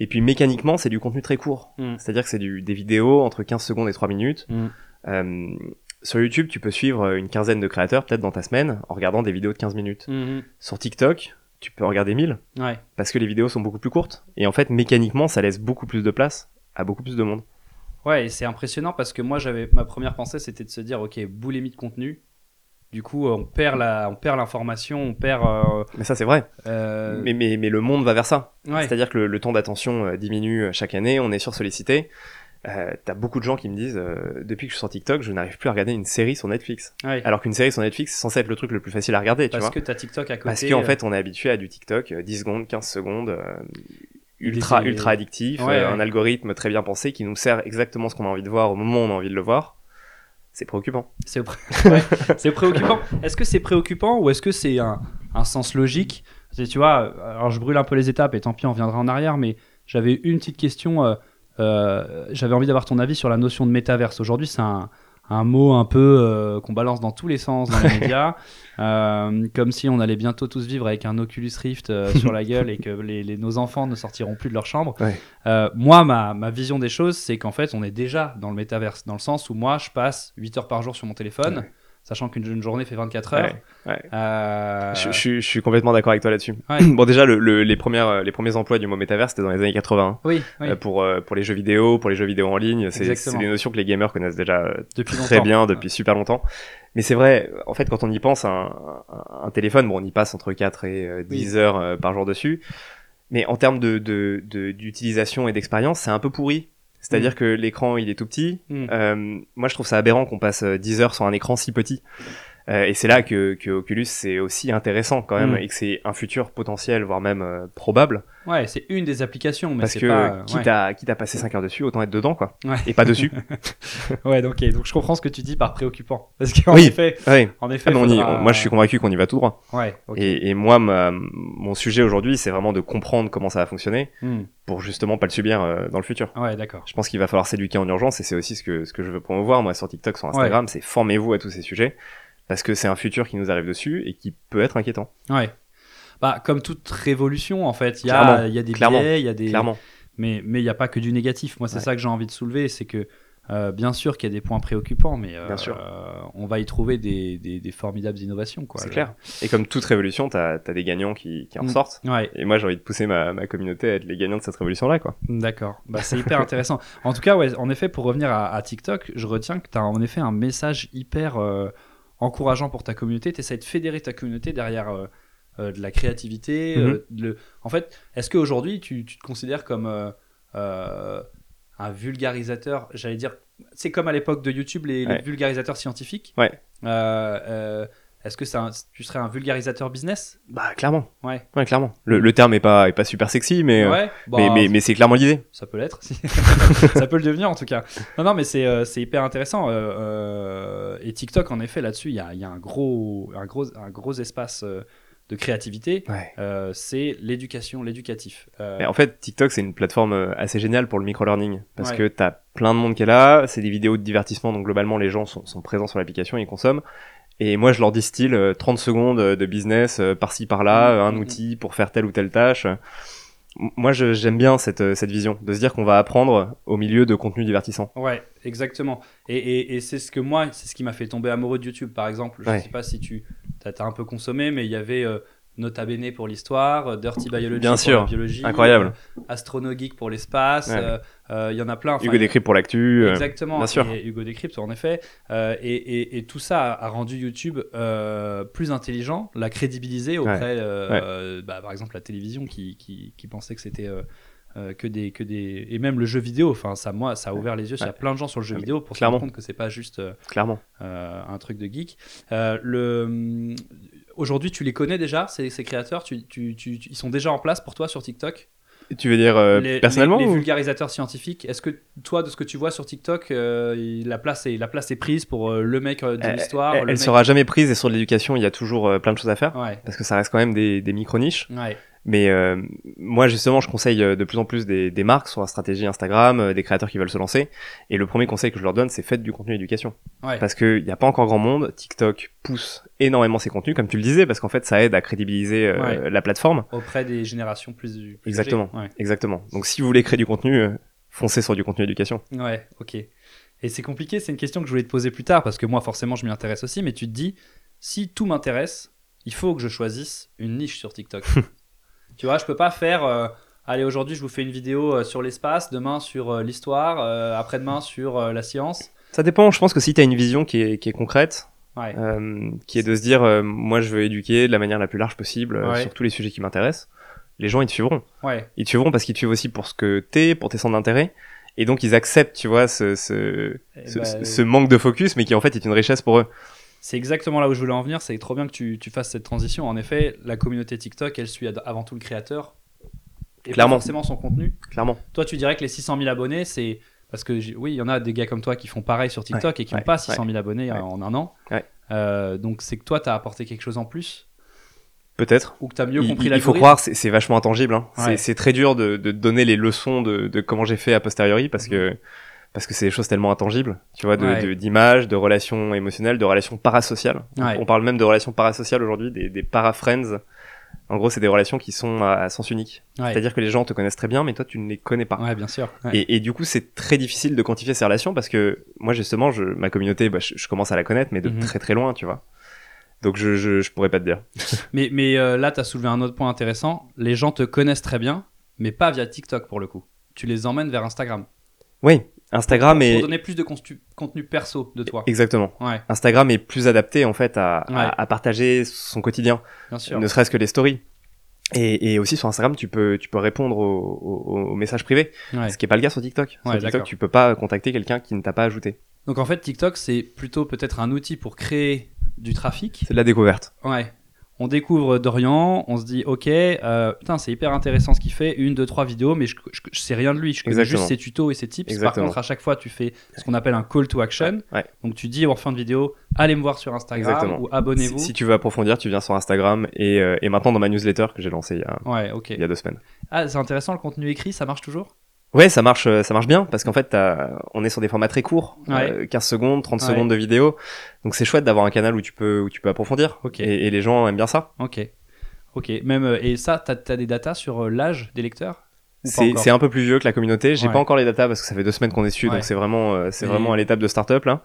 Et puis mécaniquement, c'est du contenu très court. Mm. C'est-à-dire que c'est des vidéos entre 15 secondes et 3 minutes. Mm. Euh, sur YouTube, tu peux suivre une quinzaine de créateurs peut-être dans ta semaine en regardant des vidéos de 15 minutes. Mhm. Sur TikTok, tu peux en regarder 1000 Ouais. parce que les vidéos sont beaucoup plus courtes. Et en fait, mécaniquement, ça laisse beaucoup plus de place à beaucoup plus de monde. Ouais, et c'est impressionnant parce que moi, j'avais ma première pensée, c'était de se dire, ok, boulimie de contenu. Du coup, on perd la, on perd l'information, on perd. euh, Mais ça, c'est vrai. euh, Mais, mais, mais le monde va vers ça. ouais. C'est-à-dire que le, le temps d'attention euh, diminue euh, chaque année, on est sursollicité. Euh, T'as beaucoup de gens qui me disent, euh, depuis que je suis sur TikTok, je n'arrive plus à regarder une série sur Netflix. Ouais. Alors qu'une série sur Netflix, c'est censé être le truc le plus facile à regarder, tu parce vois. que t'as TikTok à côté. Parce qu'en euh, fait, on est habitué à du TikTok, euh, 10 secondes, 15 secondes, euh, ultra, ultra addictif, Ouais, euh, ouais. un algorithme très bien pensé qui nous sert exactement ce qu'on a envie de voir au moment où on a envie de le voir. C'est préoccupant. C'est pré- (laughs) ouais, c'est préoccupant. Est-ce que c'est préoccupant ou est-ce que c'est un, un sens logique? Tu vois, alors je brûle un peu les étapes et tant pis, on reviendra en arrière, mais j'avais une petite question. euh, euh, j'avais envie d'avoir ton avis sur la notion de métaverse. Aujourd'hui, c'est un, un mot un peu euh, qu'on balance dans tous les sens dans les (laughs) médias, euh, comme si on allait bientôt tous vivre avec un Oculus Rift euh, sur la gueule et que les, les- nos enfants ne sortiront plus de leur chambre. Ouais. Euh, moi, ma, ma vision des choses, c'est qu'en fait, on est déjà dans le métaverse, dans le sens où moi, je passe 8 heures par jour sur mon téléphone, Ouais. Sachant qu'une une journée fait 24 heures. Ouais, ouais. Euh, Je, je- je suis complètement d'accord avec toi là-dessus. Ouais. (clears throat) Bon, déjà, le, le- les, premières, euh, les premiers emplois du mot métavers, c'était dans les années 80. Oui, oui, Euh, pour, euh, pour les jeux vidéo, pour les jeux vidéo en ligne. C'est des notions que les gamers connaissent déjà depuis très longtemps. bien depuis super longtemps. Mais c'est vrai, en fait, quand on y pense, un, un, un téléphone, bon, on y passe entre 4 et euh, 10 heures par jour dessus. Mais en termes de, de, de- d'utilisation et d'expérience, c'est un peu pourri. C'est-à-dire que l'écran, il est tout petit. Mm. Euh, moi, je trouve ça aberrant qu'on passe euh, 10 heures sur un écran si petit. Euh, et c'est là que, que Oculus, c'est aussi intéressant quand même, Mm. et que c'est un futur potentiel, voire même euh, probable. Ouais, c'est une des applications, mais parce que pas. quitte, ouais. à, quitte à passer 5 heures dessus, autant être dedans, quoi. Ouais. Et pas dessus. (laughs) Ouais, donc, ok, donc je comprends ce que tu dis par préoccupant. (laughs) Parce qu'en Oui. effet, ouais. en effet, Ah, on y- on- moi, je suis convaincu qu'on y va tout droit. Ouais. Et, et moi, ma- mon sujet aujourd'hui, c'est vraiment de comprendre comment ça va fonctionner Hmm. pour justement pas le subir euh, dans le futur. Ouais, d'accord. Je pense qu'il va falloir s'éduquer en urgence et c'est aussi ce que, ce que je veux promouvoir moi sur TikTok, sur Instagram, c'est formez-vous à tous ces sujets parce que c'est un futur qui nous arrive dessus et qui peut être inquiétant. Ouais. Bah, comme toute révolution, en fait, il y a, il y a des biais, il y a des. Clairement. Mais mais il n'y a pas que du négatif. Moi, c'est Ouais. ça que j'ai envie de soulever, c'est que euh, bien sûr qu'il y a des points préoccupants, mais euh, Bien sûr. euh, on va y trouver des, des, des formidables innovations. quoi. C'est clair. Et comme toute révolution, t'as as des gagnants qui, qui en Mm. sortent. Ouais, Et moi, j'ai envie de pousser ma, ma communauté à être les gagnants de cette révolution-là, quoi. d'accord. (laughs) Bah, c'est hyper intéressant. En tout cas, ouais, en effet, pour revenir à, à TikTok, je retiens que tu as en effet un message hyper euh, encourageant pour ta communauté. Tu essaies de fédérer ta communauté derrière euh, euh, de la créativité. Mhm. euh, le... En fait, est-ce qu'aujourd'hui, tu, tu te considères comme un vulgarisateur? J'allais dire, c'est comme à l'époque de YouTube, les, les vulgarisateurs scientifiques. Ouais. Est-ce que un- tu serais un vulgarisateur business? Bah, clairement. Ouais. Ouais, clairement. Le, le terme est pas, est pas super sexy, mais, euh, Ouais. bah, mais, mais, mais c'est clairement l'idée. Ça peut l'être, si. (laughs) ça peut le devenir en tout cas. Non, non, mais c'est euh, c'est hyper intéressant. euh, et TikTok, en effet, là-dessus, il y a, y a un, gros, un, gros, un gros espace de créativité. Ouais. Euh, c'est l'éducation, l'éducatif. Euh, Mais en fait, TikTok, c'est une plateforme assez géniale pour le micro-learning. Parce que t'as plein de monde qui est là, c'est des vidéos de divertissement, donc globalement, les gens sont, sont présents sur l'application, ils consomment. Et moi, je leur distille euh, 30 secondes euh, de business euh, par-ci, par-là, euh, un mhm. outil pour faire telle ou telle tâche. Moi, j'aime bien cette, euh, cette vision, de se dire qu'on va apprendre au milieu de contenu divertissant. Ouais, exactement. Et, et, et c'est ce que moi, c'est ce qui m'a fait tomber amoureux de YouTube, par exemple. Je Ouais. sais pas si tu as, un peu consommé, mais il y avait euh, Nota Bene pour l'histoire, euh, Dirty Biology Bien pour sûr. la biologie, Incroyable. euh, Astrono Geek pour l'espace. Ouais. euh, Il y en a plein. Enfin, Hugo Décrypte pour l'actu. Exactement. bien sûr. Et Hugo Décrypte, en effet. Euh, et, et- et tout ça a, rendu YouTube euh, plus intelligent, l'a crédibilisé auprès, Ouais. bah, par exemple, la télévision qui, qui, qui pensait que c'était euh, que des que des et même le jeu vidéo. Enfin, ça, moi, ça a ouvert les yeux. Il y a plein de gens sur le jeu Ah, vidéo pour se rendre compte que c'est pas juste euh, Clairement. euh, un truc de geek. Le hum, aujourd'hui, tu les connais déjà ces, ces créateurs? Tu, tu, tu- tu- ils sont déjà en place pour toi sur TikTok? Tu veux dire euh, Les- personnellement les, les ou- vulgarisateurs scientifiques, est-ce que toi, de ce que tu vois sur TikTok, euh, la, place est, la place est prise pour euh, le mec de l'histoire Elle, le elle mec- sera jamais prise et sur l'éducation, il y a toujours plein de choses à faire. Ouais, Parce que ça reste quand même des, des micro-niches. ouais, Mais euh, moi, justement, je conseille euh, de plus en plus des, des marques sur la stratégie Instagram, euh, des créateurs qui veulent se lancer. Et le premier conseil que je leur donne, c'est faites du contenu éducation. ouais. Parce qu'il n'y a pas encore grand monde. TikTok pousse énormément ses contenus, comme tu le disais, parce qu'en fait, ça aide à crédibiliser euh, Ouais. la plateforme. Auprès des générations plus. plus Exactement. Exactement. Donc, si vous voulez créer du contenu, foncez sur du contenu éducation. Ouais, ouais, ok. Et c'est compliqué, c'est une question que je voulais te poser plus tard, parce que moi, forcément, je m'y intéresse aussi, mais tu te dis, si tout m'intéresse, il faut que je choisisse une niche sur TikTok. (laughs) tu vois, je peux pas faire. euh, Allez, aujourd'hui, je vous fais une vidéo euh, sur l'espace, demain sur euh, l'histoire, euh, après-demain sur la science. Ça dépend. Je pense que si tu as une vision qui est, qui est concrète, Ouais. euh, qui est de se dire, euh, moi, je veux éduquer de la manière la plus large possible Ouais. sur tous les sujets qui m'intéressent, les gens, ils te suivront. Ouais, ils te suivront parce qu'ils te suivent aussi pour ce que t'es, pour tes centres d'intérêt. Et donc ils acceptent, tu vois, ce, ce, Eh ce, bah, ce- ce manque de focus, mais qui en fait est une richesse pour eux. C'est exactement là où je voulais en venir. C'est trop bien que tu, tu fasses cette transition. En effet, la communauté TikTok, elle suit avant tout le créateur. Et Clairement. pas forcément son contenu. Clairement. Toi, tu dirais que les 600 000 abonnés, c'est. Parce que oui, il y en a des gars comme toi qui font pareil sur TikTok et qui n'ont ouais, pas 600 000 abonnés en un an. Euh, donc c'est que toi, tu as apporté quelque chose en plus Peut-être. ou que tu as mieux compris la il faut croire, c'est vachement intangible. Hein. C'est- Ouais. C'est très dur de, de donner les leçons de, de comment j'ai fait a posteriori parce Mhm. que parce que c'est des choses tellement intangibles, tu vois, de- d'images, de, relations émotionnelles, de relations parasociales. On- Ouais. On parle même de relations parasociales aujourd'hui, des, des para-friends. En gros, c'est des relations qui sont à, à sens unique. Ouais. C'est-à-dire que les gens te connaissent très bien, mais toi, tu ne les connais pas. Ouais, bien sûr. Ouais. Et, et du coup, c'est très difficile de quantifier ces relations parce que moi, justement, je, ma communauté, bah, je, je commence à la connaître, mais de Mhm. très très loin, tu vois. Donc, je, je, je pourrais pas te dire. (laughs) Mais, mais euh, là, tu as soulevé un autre point intéressant. Les gens te connaissent très bien, mais pas via TikTok pour le coup. Tu les emmènes vers Instagram. Oui, Instagram Pour est. donner plus de contenu perso de toi. Exactement. Ouais, Instagram est plus adapté, en fait, à, Ouais. à, à partager son quotidien, bien sûr. ne serait-ce que les stories. Et, et aussi sur Instagram, tu peux, tu peux répondre aux, aux- aux messages privés, Ouais. ce qui est pas le cas sur TikTok. Sur TikTok, tu peux pas contacter quelqu'un qui ne t'a pas ajouté. Donc en fait, TikTok, c'est plutôt peut-être un outil pour créer du trafic. C'est de la découverte. Ouais. On découvre Dorian, on se dit ok, euh, putain c'est hyper intéressant ce qu'il fait, une, deux, trois vidéos, mais je, je, je sais rien de lui, je connais Exactement. juste ses tutos et ses tips. Par Exactement. contre à chaque fois tu fais ce qu'on appelle un call to action, Ouais. donc tu dis en fin de vidéo, allez me voir sur Instagram Exactement. ou abonnez-vous. Si, si tu veux approfondir, tu viens sur Instagram et, euh, et maintenant dans ma newsletter que j'ai lancée il y a, Ouais, il y a deux semaines. Ah c'est intéressant le contenu écrit, ça marche toujours? Ouais, ça marche, euh, ça marche bien parce qu'en fait, t'as- on est sur des formats très courts, Ouais. euh, 15 secondes, 30 Ouais. secondes de vidéo. Donc c'est chouette d'avoir un canal où tu peux, où tu peux approfondir. Et, et les gens aiment bien ça. Ok. Ok. Même euh, et ça, t'as as des datas sur l'âge des lecteurs? C'est un peu plus vieux que la communauté. J'ai Ouais. pas encore les datas parce que ça fait deux semaines qu'on est dessus, Ouais. donc c'est vraiment, euh, c'est Mais- vraiment à l'étape de startup là.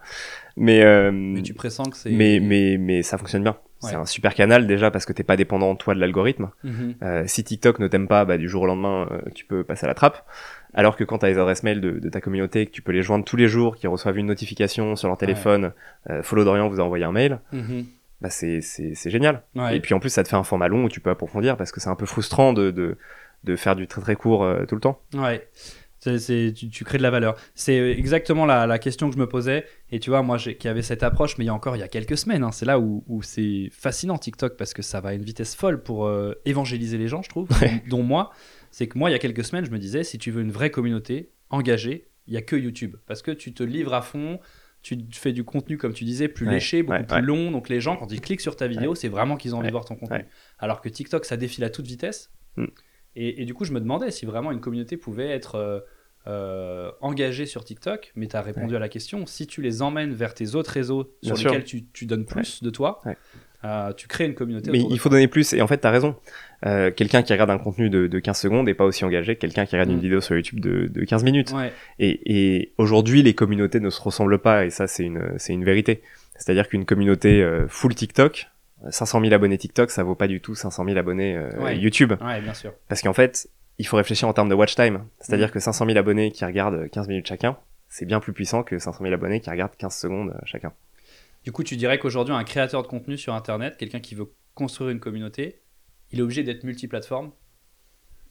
Mais, euh, Mais tu pressens que c'est. mais, mais, mais ça fonctionne bien. Ouais. C'est un super canal déjà parce que t'es pas dépendant toi de l'algorithme. Mhm. Euh, si TikTok ne t'aime pas, bah, du jour au lendemain, euh, tu peux passer à la trappe. Alors que quand tu as les adresses mail de, de ta communauté, que tu peux les joindre tous les jours, qu'ils reçoivent une notification sur leur téléphone, euh, Follow Dorian vous a envoyé un mail, Mhm. bah c'est génial. Ouais. Et puis en plus, ça te fait un format long où tu peux approfondir parce que c'est un peu frustrant de, de, de faire du très très court euh, tout le temps. Ouais. Tu, tu crées de la valeur. C'est exactement la, la question que je me posais. Et tu vois, moi qui avait cette approche, mais il y a encore il y a quelques semaines, hein, c'est là où, où c'est fascinant TikTok parce que ça va à une vitesse folle pour euh, évangéliser les gens, je trouve, Ouais. dont, moi. C'est que moi, il y a quelques semaines, je me disais, si tu veux une vraie communauté engagée, il y a que YouTube. Parce que tu te livres à fond, tu fais du contenu, comme tu disais, plus Ouais, léché, beaucoup ouais, plus long. Donc les gens, quand ils cliquent sur ta vidéo, c'est vraiment qu'ils ont envie de voir ton contenu. Alors que TikTok, ça défile à toute vitesse. Mm. Et, et du coup, je me demandais si vraiment une communauté pouvait être euh, euh, engagée sur TikTok, mais tu as répondu à la question. Si tu les emmènes vers tes autres réseaux sur lesquels tu, tu donnes plus de toi, Ouais. euh, tu crées une communauté. Mais il faut donner plus. Et en fait, t'as raison. Euh, quelqu'un qui regarde un contenu de, de 15 secondes est pas aussi engagé que quelqu'un qui regarde Mm. une vidéo sur YouTube de, de 15 minutes. Et, et aujourd'hui, les communautés ne se ressemblent pas, et ça, c'est une, vérité. C'est-à-dire qu'une communauté full TikTok, 500 000 abonnés TikTok, ça vaut pas du tout 500 000 abonnés euh, Ouais. YouTube. ouais, bien sûr. Parce qu'en fait, il faut réfléchir en termes de watch time. C'est-à-dire Mm. que 500 000 abonnés qui regardent 15 minutes chacun, c'est bien plus puissant que 500 000 abonnés qui regardent 15 secondes chacun. Du coup, tu dirais qu'aujourd'hui, un créateur de contenu sur Internet, quelqu'un qui veut construire une communauté, il est obligé d'être multiplateforme?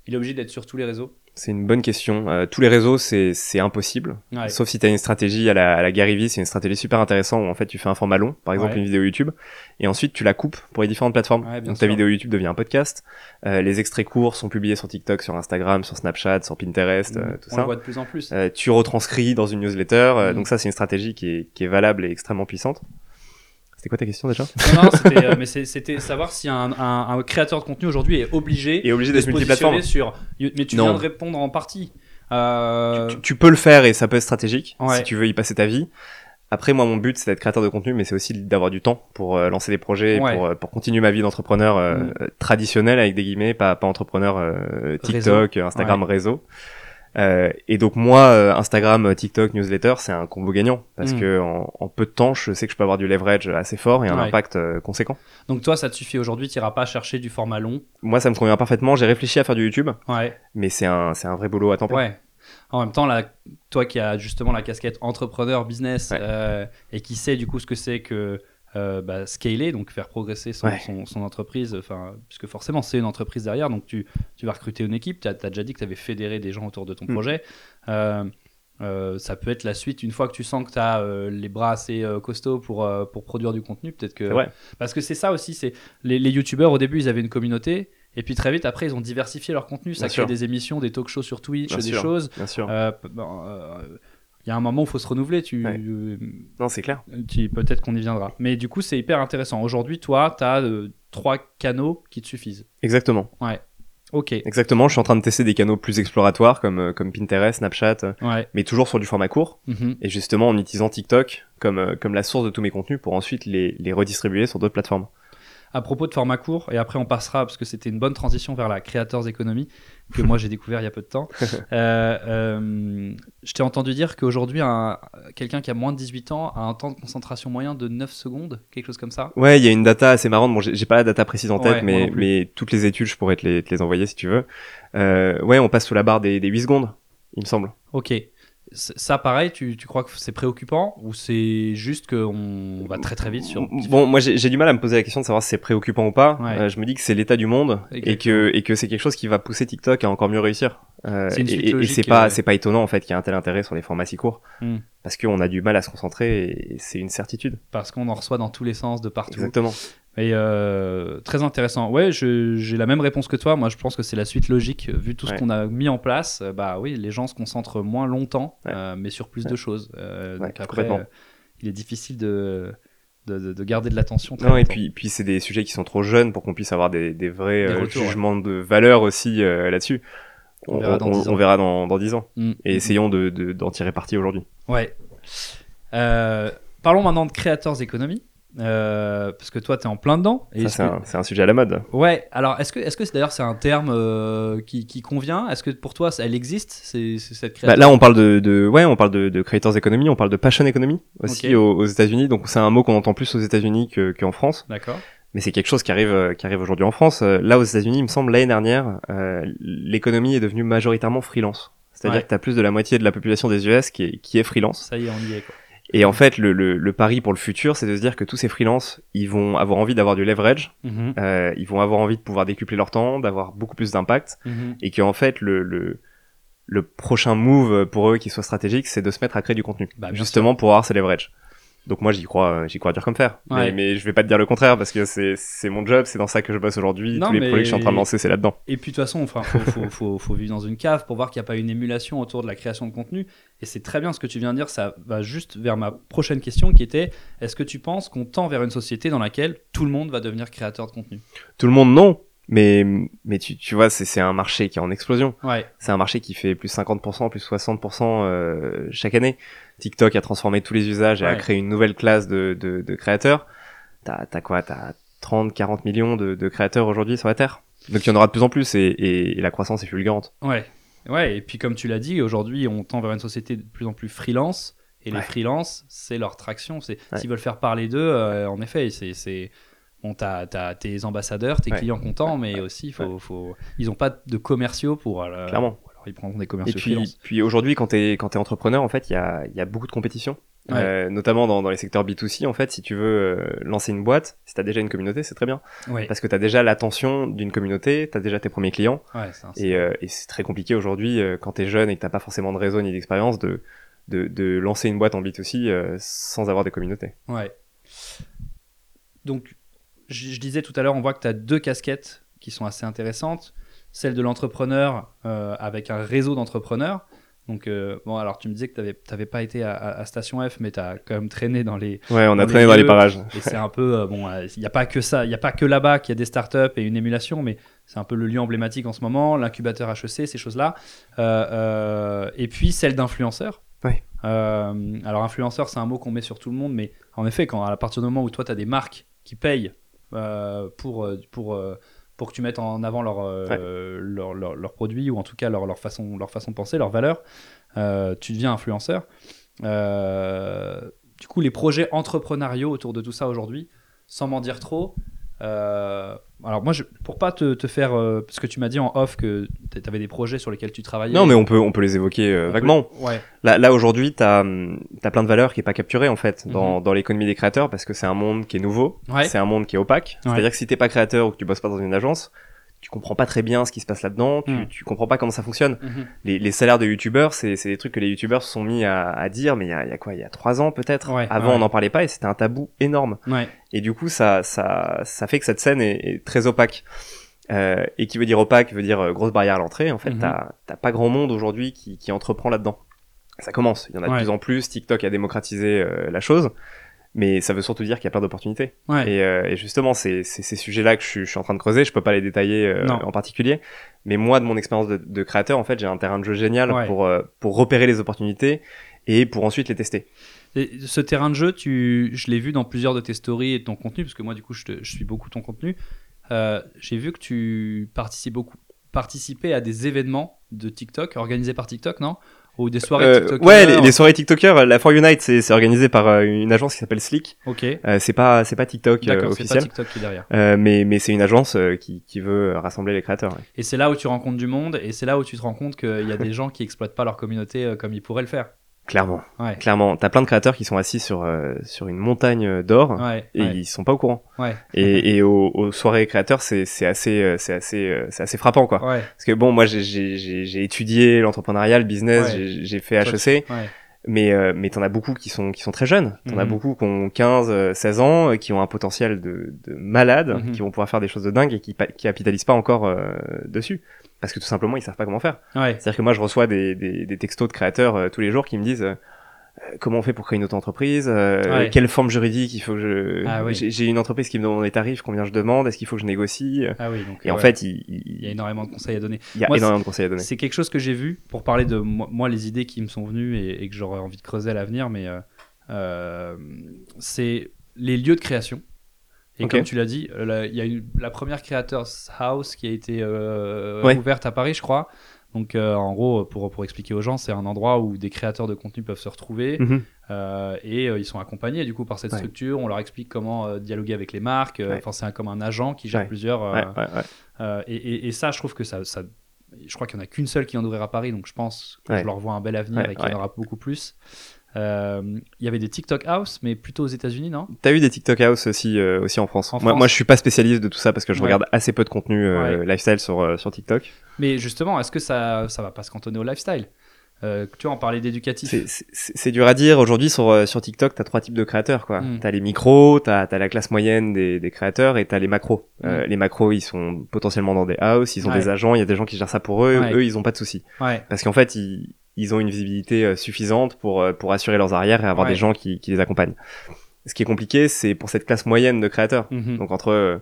Il est obligé d'être sur tous les réseaux? C'est une bonne question. Euh, tous les réseaux, c'est c'est impossible. Ouais. Sauf si tu as une stratégie à la, à la Gary Vee, c'est une stratégie super intéressante où en fait tu fais un format long, par exemple Ouais. une vidéo YouTube, et ensuite tu la coupes pour les différentes plateformes. Ouais, Donc ta sûr. vidéo YouTube devient un podcast. Euh, les extraits courts sont publiés sur TikTok, sur Instagram, sur Snapchat, sur Pinterest, euh, tout On ça. le voit de plus en plus. Euh, tu retranscris dans une newsletter. euh, Mm. Donc ça, c'est une stratégie qui est, qui est valable et extrêmement puissante. C'était quoi ta question déjà? Non, non, c'était, euh, mais c'était savoir si un, un- un créateur de contenu aujourd'hui est obligé Et obligé de d'être se multiplateforme. positionner sur. Mais tu Non. viens de répondre en partie. Euh, tu, tu peux le faire et ça peut être stratégique Ouais. si tu veux y passer ta vie. Après, moi, mon but, c'est d'être créateur de contenu, mais c'est aussi d'avoir du temps pour euh, lancer des projets, Ouais. pour, euh, pour continuer ma vie d'entrepreneur euh, Mm. euh, traditionnel, avec des guillemets, pas, pas entrepreneur euh, TikTok, Instagram, réseau. Euh, et donc moi, euh, Instagram, euh, TikTok, newsletter, c'est un combo gagnant parce Mm. que en, en peu de temps, je sais que je peux avoir du leverage assez fort et un Ouais. impact euh, conséquent. Donc toi, ça te suffit aujourd'hui, tu n'iras pas chercher du format long. Moi, ça me convient parfaitement. J'ai réfléchi à faire du YouTube, Ouais. mais c'est un, c'est un vrai boulot à temps plein. Ouais. En même temps, là, toi qui as justement la casquette entrepreneur, business, Ouais. et qui sait du coup ce que c'est que euh, bah, scaler, donc faire progresser son, Ouais. son, son entreprise, enfin, puisque forcément c'est une entreprise derrière, donc tu, tu vas recruter une équipe, tu as, déjà dit que tu avais fédéré des gens autour de ton Mm. projet. Euh, euh, ça peut être la suite une fois que tu sens que tu as les bras assez euh, costauds pour, euh, pour produire du contenu. Peut-être que. Parce que c'est ça aussi, c'est les, les youtubeurs au début ils avaient une communauté et puis très vite après ils ont diversifié leur contenu. Ça Bien crée sûr. des émissions, des talk shows sur Twitch, Bien des sûr. choses. Bien sûr. Euh, bon, euh, Il y a un moment où il faut se renouveler. Tu, Ouais. euh, Non, c'est clair. tu- peut-être qu'on y viendra. Mais du coup, c'est hyper intéressant. Aujourd'hui, toi, tu as trois canaux qui te suffisent. Exactement. Ok. Exactement. Je suis en train de tester des canaux plus exploratoires comme, euh, comme Pinterest, Snapchat, euh, Ouais. mais toujours sur du format court. Mhm. Et justement en utilisant TikTok comme, euh, comme la source de tous mes contenus pour ensuite les, les redistribuer sur d'autres plateformes. À propos de format court, et après on passera, parce que c'était une bonne transition vers la Creators Economy, que moi j'ai découvert il y a peu de temps. (laughs) Euh, euh, je t'ai entendu dire qu'aujourd'hui, un- quelqu'un qui a moins de 18 ans a un temps de concentration moyen de 9 secondes, quelque chose comme ça. Ouais, il y a une data assez marrante. Bon, j'ai pas la data précise en tête, mais, toutes les études, je pourrais te les, te les envoyer si tu veux. Euh, ouais, on passe sous la barre des, des 8 secondes, il me semble. Ok. Ça, pareil, tu, tu crois que c'est préoccupant ou c'est juste qu'on va très très vite sur. Bon, moi j'ai du mal à me poser la question de savoir si c'est préoccupant ou pas. Ouais. Euh, je me dis que c'est l'état du monde et que, et que c'est quelque chose qui va pousser TikTok à encore mieux réussir. Euh, C'est une et et- c'est pas, euh. c'est pas étonnant en fait qu'il y ait un tel intérêt sur les formats si courts. Hmm. Parce qu'on a du mal à se concentrer et c'est une certitude. Parce qu'on en reçoit dans tous les sens, de partout. Exactement. Et euh, très intéressant. Ouais, j'ai la même réponse que toi. Moi, je pense que c'est la suite logique. Vu tout ce qu'on a mis en place, euh, bah oui, les gens se concentrent moins longtemps, Ouais. euh, mais sur plus Ouais. de choses. Euh, donc après, euh, il est difficile de, de, de- de garder de l'attention. Non, et puis, puis c'est des sujets qui sont trop jeunes pour qu'on puisse avoir des, des vrais Des euh, retours, ouais. jugements de valeur aussi euh, là-dessus. On verra dans 10 ans. verra dans, dans 10 ans. Mm. Et essayons de, de- d'en tirer parti aujourd'hui. Ouais. Euh, parlons maintenant de créateurs économie. Euh, parce que toi, tu es en plein dedans. Et Ça, est-ce c'est que- un, sujet à la mode. Ouais, alors est-ce que, est-ce que c'est- d'ailleurs c'est un terme euh, qui, qui convient? Est-ce que pour toi elle existe c'est, c'est cette Bah, création là, on parle de, de ouais, on parle de, de creators economy, on parle de passion economy aussi aux, aux États-Unis. Donc c'est un mot qu'on entend plus aux États-Unis que- qu'en France, D'accord. mais c'est quelque chose qui arrive, euh, qui arrive aujourd'hui en France. Euh, Là, aux États-Unis, il me semble l'année dernière, euh, l'économie est devenue majoritairement freelance. C'est-à-dire Ouais. que tu as plus de la moitié de la population des US qui est, qui est freelance. Ça y est, on y est quoi. Et en fait, le, le, le pari pour le futur, c'est de se dire que tous ces freelances, ils vont avoir envie d'avoir du leverage, Mhm, euh, ils vont avoir envie de pouvoir décupler leur temps, d'avoir beaucoup plus d'impact, mhm. et qu'en fait, le, le, le prochain move pour eux qui soit stratégique, c'est de se mettre à créer du contenu, Bah, justement pour avoir ces leverage. Donc moi, j'y crois, euh, j'y crois dur comme fer. Ouais. Mais, mais je vais pas te dire le contraire parce que c'est c'est mon job, c'est dans ça que je bosse aujourd'hui. Tous les mais- projets que je suis en train de lancer, c'est là-dedans. Et puis de toute façon, enfin, faut, faut, faut, faut vivre dans une cave pour voir qu'il n'y a pas une émulation autour de la création de contenu. Et c'est très bien ce que tu viens de dire. Ça va juste vers ma prochaine question qui était est-ce que tu penses qu'on tend vers une société dans laquelle tout le monde va devenir créateur de contenu? Tout le monde, non. Mais, mais tu, tu vois, c'est un marché qui est en explosion. Ouais. C'est un marché qui fait plus 50%, plus 60% euh, chaque année. TikTok a transformé tous les usages et a créé une nouvelle classe de, de, de créateurs. T'as as quoi? T'as 30, 40 millions de, de créateurs aujourd'hui sur la Terre. Donc il y en aura de plus en plus et, et, et la croissance est fulgurante. Ouais. Ouais. Et puis comme tu l'as dit, aujourd'hui, on tend vers une société de plus en plus freelance. Et les freelances, c'est leur traction. Ouais. s'ils veulent faire parler d'eux, euh, en effet, c'est bon, t'as as tes ambassadeurs, tes Ouais. clients contents, mais aussi faut, faut ils ont pas de commerciaux pour euh, Clairement. alors ils prendront des Et commerciaux puis, freelance. puis aujourd'hui, quand t'es quand t'es entrepreneur, en fait, il y a, y a beaucoup de compétition. Ouais. Euh, notamment dans, dans les secteurs B2C, en fait, si tu veux euh, lancer une boîte, si t'as déjà une communauté, c'est très bien. Ouais. Parce que t'as déjà l'attention d'une communauté, t'as déjà tes premiers clients. Ouais, Et, euh, et c'est très compliqué aujourd'hui, quand t'es jeune et que t'as pas forcément de réseau ni d'expérience, de, de, de lancer une boîte en B2C euh, sans avoir des communautés. Ouais. Donc, je, je disais tout à l'heure, on voit que tu as deux casquettes qui sont assez intéressantes. Celle de l'entrepreneur euh, avec un réseau d'entrepreneurs. Donc, euh, bon, alors tu me disais que tu n'avais pas été à, Station F, mais tu as quand même traîné dans les. Ouais, on a traîné dans les parages. Et c'est un peu. euh, bon, il n'y a pas que ça. Il n'y a pas que là-bas qu'il y a des startups et une émulation, mais c'est un peu le lieu emblématique en ce moment, l'incubateur HEC, ces choses-là. Et puis celle d'influenceurs. Euh, alors, influenceur, c'est un mot qu'on met sur tout le monde, mais en effet, quand à partir du moment où toi, tu as des marques qui payent pour, euh, pour, euh, pour que tu mettes en avant leurs euh, leurs produits ou en tout cas leur, leur, façon, leur façon de penser, leurs valeurs, euh, tu deviens influenceur. Euh, du coup, les projets entrepreneuriaux autour de tout ça aujourd'hui, sans m'en dire trop. Euh, alors moi, je, pour pas te, te faire, euh, parce que tu m'as dit en off que tu avais des projets sur lesquels tu travaillais. Non, mais on peut, on peut les évoquer euh, peut- vaguement. Ouais. Là, là aujourd'hui, t'as hum, as plein de valeurs qui est pas capturée en fait dans, Mhm. dans l'économie des créateurs parce que c'est un monde qui est nouveau, Ouais. c'est un monde qui est opaque. Ouais. C'est-à-dire que si t'es pas créateur ou que tu bosses pas dans une agence, tu comprends pas très bien ce qui se passe là-dedans, tu, Mhm. tu comprends pas comment ça fonctionne. Mhm. Les, les salaires de youtubeurs, c'est c'est des trucs que les youtubeurs se sont mis à, à dire, mais il y a, il y a quoi, il y a trois ans peut-être. Ouais, Avant, ouais. on n'en parlait pas et c'était un tabou énorme. Ouais. Et du coup, ça, ça, ça fait que cette scène est, est très opaque. Euh, et qui veut dire opaque, veut dire euh, grosse barrière à l'entrée. En fait, Mhm. t'as t'as pas grand monde aujourd'hui qui, qui entreprend là-dedans. Ça commence. Il y en a de plus en plus. TikTok a démocratisé euh, la chose. Mais ça veut surtout dire qu'il y a plein d'opportunités. Ouais. Et, euh, et justement, c'est c'est ces sujets-là que je suis, je suis en train de creuser. Je peux pas les détailler euh, en particulier. Mais moi, de mon expérience de, de créateur, en fait, j'ai un terrain de jeu génial Ouais. pour, euh, pour repérer les opportunités et pour ensuite les tester. Et ce terrain de jeu, tu, je l'ai vu dans plusieurs de tes stories et de ton contenu, parce que moi, du coup, je, te- je suis beaucoup ton contenu. Euh, J'ai vu que tu participes beaucoup, participais à des événements de TikTok organisés par TikTok, non? Ou des soirées Euh, TikTok ouais, les, les soirées TikTokers, la For Unite, c'est c'est organisé par euh, une agence qui s'appelle Slick. Ok, Euh, c'est pas c'est pas TikTok euh, d'accord, c'est pas officiel, TikTok qui est derrière. Euh, mais mais c'est une agence euh, qui qui veut rassembler les créateurs. ouais. Et c'est là où tu rencontres du monde, et c'est là où tu te rends compte qu'il y a des gens qui exploitent pas leur communauté comme ils pourraient le faire. Clairement, Ouais. clairement. T'as plein de créateurs qui sont assis sur, euh, sur une montagne d'or Ouais. et ouais. ils sont pas au courant. Ouais. Et, et aux, aux soirées créateurs, c'est c'est assez, euh, c'est assez, euh, c'est assez frappant, quoi. Ouais. Parce que bon, moi, j'ai- j'ai j'ai- j'ai étudié l'entrepreneuriat, le business, j'ai- j'ai fait HEC, Ouais. mais, euh, mais t'en as beaucoup qui sont, qui sont très jeunes. T'en as Mhm. beaucoup qui ont 15, euh, 16 ans, euh, qui ont un potentiel de, de malade, Mhm. qui vont pouvoir faire des choses de dingue et qui, qui capitalisent pas encore euh, dessus. Parce que tout simplement, ils savent pas comment faire. Ouais. C'est-à-dire que moi, je reçois des, des, des textos de créateurs euh, tous les jours qui me disent euh, euh, comment on fait pour créer une auto-entreprise, euh, Ouais. quelle forme juridique il faut que je... Ah oui. J'ai une entreprise qui me demande des tarifs, combien je demande, est-ce qu'il faut que je négocie Ah oui. Donc, Et en fait, il, il- il y a énormément de conseils à donner. il y a Moi, énormément de conseils à donner. C'est quelque chose que j'ai vu pour parler de moi, les idées qui me sont venues et, et que j'aurais envie de creuser à l'avenir, mais c'est les lieux de création. Et comme tu l'as dit, euh, il y a eu la première Creators House qui a été euh, Ouais. ouverte à Paris, je crois. Donc, euh, en gros, pour, pour expliquer aux gens, c'est un endroit où des créateurs de contenu peuvent se retrouver Mhm. euh, et ils sont accompagnés du coup par cette Ouais. structure. On leur explique comment dialoguer avec les marques. Ouais. Enfin, c'est comme un agent qui gère plusieurs. et, et- et ça, je trouve que ça, ça- je crois qu'il n'y en a qu'une seule qui en ouvrira à Paris, donc je pense que je leur vois un bel avenir et qu'il y en aura beaucoup plus. Euh, Il y avait des TikTok House, mais plutôt aux États-Unis, non? T'as eu des TikTok House aussi, euh, aussi en France. En moi, France. moi, je suis pas spécialiste de tout ça parce que je Ouais. regarde assez peu de contenu euh, Ouais. lifestyle sur, sur TikTok. Mais justement, est-ce que ça, ça va pas se cantonner au lifestyle? Euh, Tu vois, on parlait d'éducatif. C'est- dur à dire. Aujourd'hui, sur, sur TikTok, t'as trois types de créateurs, quoi. Mm. T'as les micros, t'as as la classe moyenne des, des créateurs et t'as les macros. Euh, Mm. les macros, ils sont potentiellement dans des house, ils ont Ouais. des agents, il y a des gens qui gèrent ça pour eux. Ouais. Eux, ils ont pas de soucis. Ouais, Parce qu'en fait, ils, ils ont une visibilité euh, suffisante pour, euh, pour assurer leurs arrières et avoir Ouais. des gens qui, qui les accompagnent. Ce qui est compliqué, c'est pour cette classe moyenne de créateurs. Mhm. Donc entre, euh,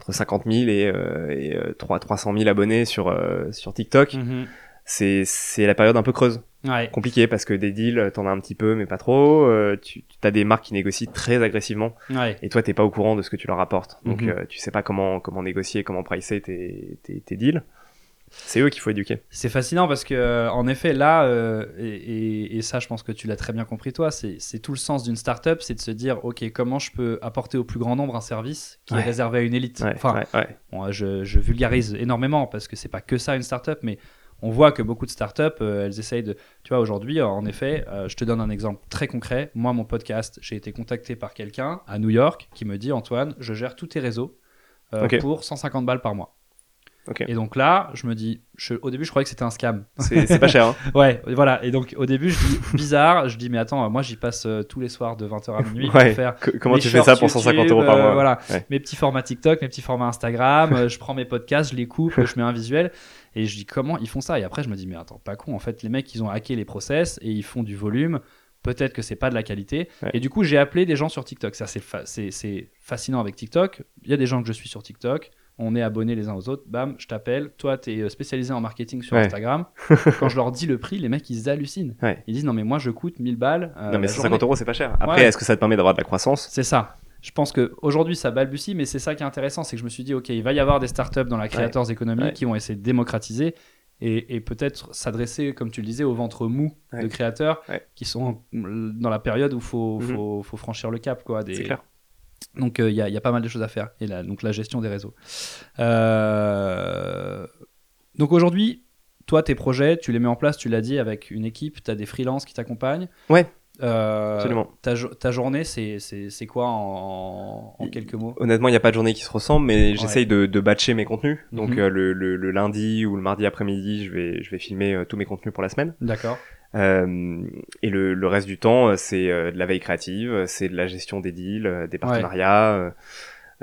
entre 50 000 et, et euh, 3, 300 000 abonnés sur, sur TikTok, Mhm. c'est c'est la période un peu creuse. Ouais. Compliqué parce que des deals, t'en as un petit peu, mais pas trop. Euh, tu as des marques qui négocient très agressivement Ouais. et toi, t'es pas au courant de ce que tu leur apportes. Donc Mhm. euh, tu sais pas comment, comment négocier, comment pricer tes, tes, tes deals. C'est eux qu'il faut éduquer. C'est fascinant parce que, euh, en effet, là, euh, et, et- et ça, je pense que tu l'as très bien compris, toi, c'est tout le sens d'une startup, c'est de se dire, OK, comment je peux apporter au plus grand nombre un service qui est réservé à une élite? Ouais, Enfin, ouais. Bon, je, je vulgarise énormément parce que c'est pas que ça une startup, mais on voit que beaucoup de startups, euh, elles essayent de. Tu vois, aujourd'hui, euh, en effet, euh, je te donne un exemple très concret. Moi, mon podcast, j'ai été contacté par quelqu'un à New York qui me dit Antoine, je gère tous tes réseaux euh, pour 150 balles par mois. Et donc là, je me dis, je- au début, je croyais que c'était un scam. C'est pas cher. Hein. (laughs) Ouais, voilà. Et donc, au début, je dis bizarre. Je dis, mais attends, moi, j'y passe euh, tous les soirs de 20h à minuit Ouais. pour faire C- Comment tu fais ça pour shorts 150 euros par euh, mois? Voilà, Ouais. mes petits formats TikTok, mes petits formats Instagram, euh, je prends mes podcasts, je les coupe, je mets un visuel et je dis comment ils font ça? Et après je me dis mais attends, pas con, en fait les mecs ils ont hacké les process et ils font du volume. Peut-être que c'est pas de la qualité. Ouais. Et du coup, j'ai appelé des gens sur TikTok. Ça, c'est fa- c'est c'est fascinant avec TikTok. Il y a des gens que je suis sur TikTok. On est abonnés les uns aux autres. Bam, je t'appelle. Toi, tu es spécialisé en marketing sur Ouais. Instagram. (laughs) Quand je leur dis le prix, les mecs, ils hallucinent. Ouais. Ils disent non, mais moi, je coûte 1000 balles. euh, Non, mais la 150 journée. euros, c'est pas cher. Après, Ouais. est-ce que ça te permet d'avoir de la croissance? C'est ça. Je pense qu'aujourd'hui, ça balbutie, mais c'est ça qui est intéressant. C'est que je me suis dit, OK, il va y avoir des startups dans la Creators Economy Ouais. qui vont essayer de démocratiser et, et peut-être s'adresser, comme tu le disais, au ventre mou de créateurs qui sont dans la période où il faut, Mhm. faut, faut franchir le cap. Quoi, des... C'est clair. Donc, euh, il y, y a pas mal de choses à faire. Et là, donc, la gestion des réseaux. Euh, Donc, aujourd'hui, toi, tes projets, tu les mets en place, tu l'as dit, avec une équipe, tu as des freelances qui t'accompagnent. Ouais. Euh, Absolument. Ta, jo- ta journée, c'est quoi en, en quelques mots? Honnêtement, il n'y a pas de journée qui se ressemble, mais Ouais. j'essaye de, de batcher mes contenus. Donc Mhm. le, le, le lundi ou le mardi après-midi, je vais, je vais filmer tous mes contenus pour la semaine. D'accord. Euh, et le, le reste du temps, euh, c'est euh, de la veille créative, c'est de la gestion des deals, des partenariats.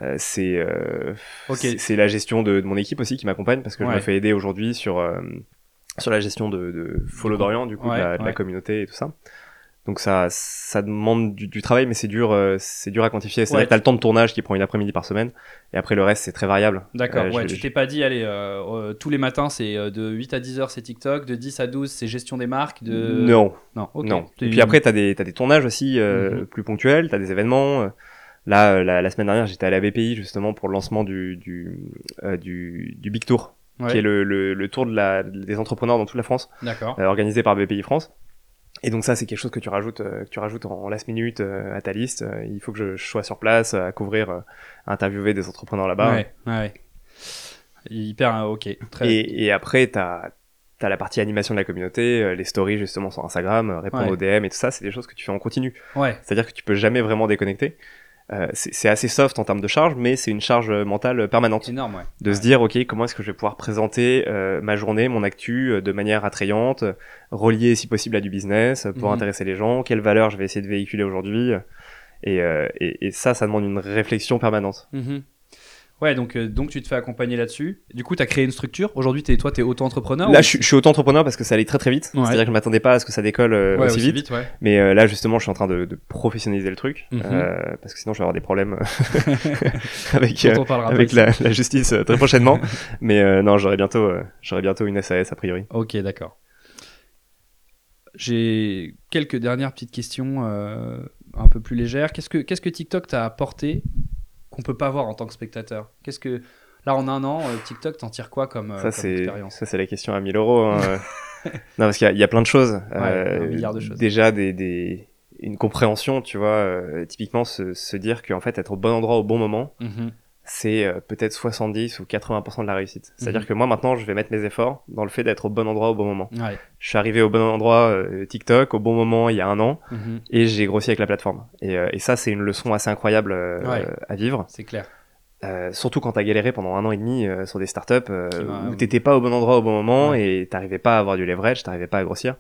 euh, c'est euh, Ok. c'est- la gestion de, de mon équipe aussi qui m'accompagne parce que je Ouais. me fais aider aujourd'hui sur euh, sur la gestion de, de Follow d'Orient du coup Ouais, de, la, de la ouais. communauté et tout ça. Donc ça ça demande du, du travail mais c'est dur euh, c'est dur à quantifier. C'est Ouais. que t'as le temps de tournage qui prend une après-midi par semaine et après le reste c'est très variable. D'accord. Euh, ouais, tu t'es pas dit, allez, euh, euh, tous les matins, c'est de 8 à 10 heures, c'est TikTok, de 10 à 12, c'est gestion des marques. De... Non, Non. Non. Et puis après, t'as des, t'as des tournages aussi Mhm. plus ponctuels, t'as des événements. Là, la, la semaine dernière, j'étais à la BPI justement pour le lancement du, du, du, du Big Tour, Ouais, qui est le, le, le tour de la, des entrepreneurs dans toute la France, D'accord. organisé par BPI France. Et donc ça, c'est quelque chose que tu rajoutes, euh, que tu rajoutes en last minute euh, à ta liste. Euh, il faut que je, je sois sur place à couvrir, à interviewer des entrepreneurs là-bas. ouais, ouais. Hyper, ok. Très Et, et après, t'as t'as la partie animation de la communauté, les stories justement sur Instagram, répondre Ouais. aux DM et tout ça, c'est des choses que tu fais en continu. Ouais. C'est-à-dire que tu peux jamais vraiment déconnecter. Euh, c'est assez soft en termes de charge, mais c'est une charge mentale permanente. Énorme, ouais. De Ouais. se dire, ok, comment est-ce que je vais pouvoir présenter euh, ma journée, mon actu euh, de manière attrayante, reliée si possible à du business, euh, pour Mhm. intéresser les gens, quelles valeurs je vais essayer de véhiculer aujourd'hui. euh, Et, euh, et, et ça, ça demande une réflexion permanente. Mhm. Ouais, donc, euh, donc tu te fais accompagner là-dessus. Du coup, tu as créé une structure. Aujourd'hui, t'es- toi, tu es auto-entrepreneur Là, ou- je, suis- je suis auto-entrepreneur parce que ça allait très très vite. Ouais. C'est-à-dire que je m'attendais pas à ce que ça décolle euh, Ouais, aussi, vite. ouais. Mais euh, là, justement, je suis en train de, de professionnaliser le truc. Mhm. parce que sinon, je vais avoir des problèmes (laughs) (laughs) avec, avec la, la justice très prochainement. (laughs) Mais non, j'aurai bientôt, j'aurai bientôt une SAS a priori. Ok, d'accord. J'ai quelques dernières petites questions un peu plus légères. Qu'est-ce que, qu'est-ce que TikTok t'a apporté qu'on peut pas voir en tant que spectateur Qu'est-ce que là en un an, euh, TikTok t'en tire quoi comme, euh, ça, comme expérience? ça, c'est la question à 1000 euros. hein, (laughs) non, parce qu'il y, a- il y a plein de choses. Euh, un milliard de choses. Déjà, des, des, une compréhension, tu vois. euh, typiquement, se, se dire qu'en fait, être au bon endroit au bon moment, Mhm. C'est euh, peut-être 70 ou 80% de la réussite. C'est-à dire Mhm. que moi, maintenant, je vais mettre mes efforts dans le fait d'être au bon endroit au bon moment. Ouais. Je suis arrivé au bon endroit euh, TikTok au bon moment il y a un an Mhm. et j'ai grossi avec la plateforme. Et, euh, et ça, c'est une leçon assez incroyable euh, Ouais. à vivre. C'est clair. Euh, surtout quand t'as galéré pendant un an et demi euh, sur des startups euh, où t'étais pas au bon endroit au bon moment Ouais. et t'arrivais pas à avoir du leverage, t'arrivais pas à grossir.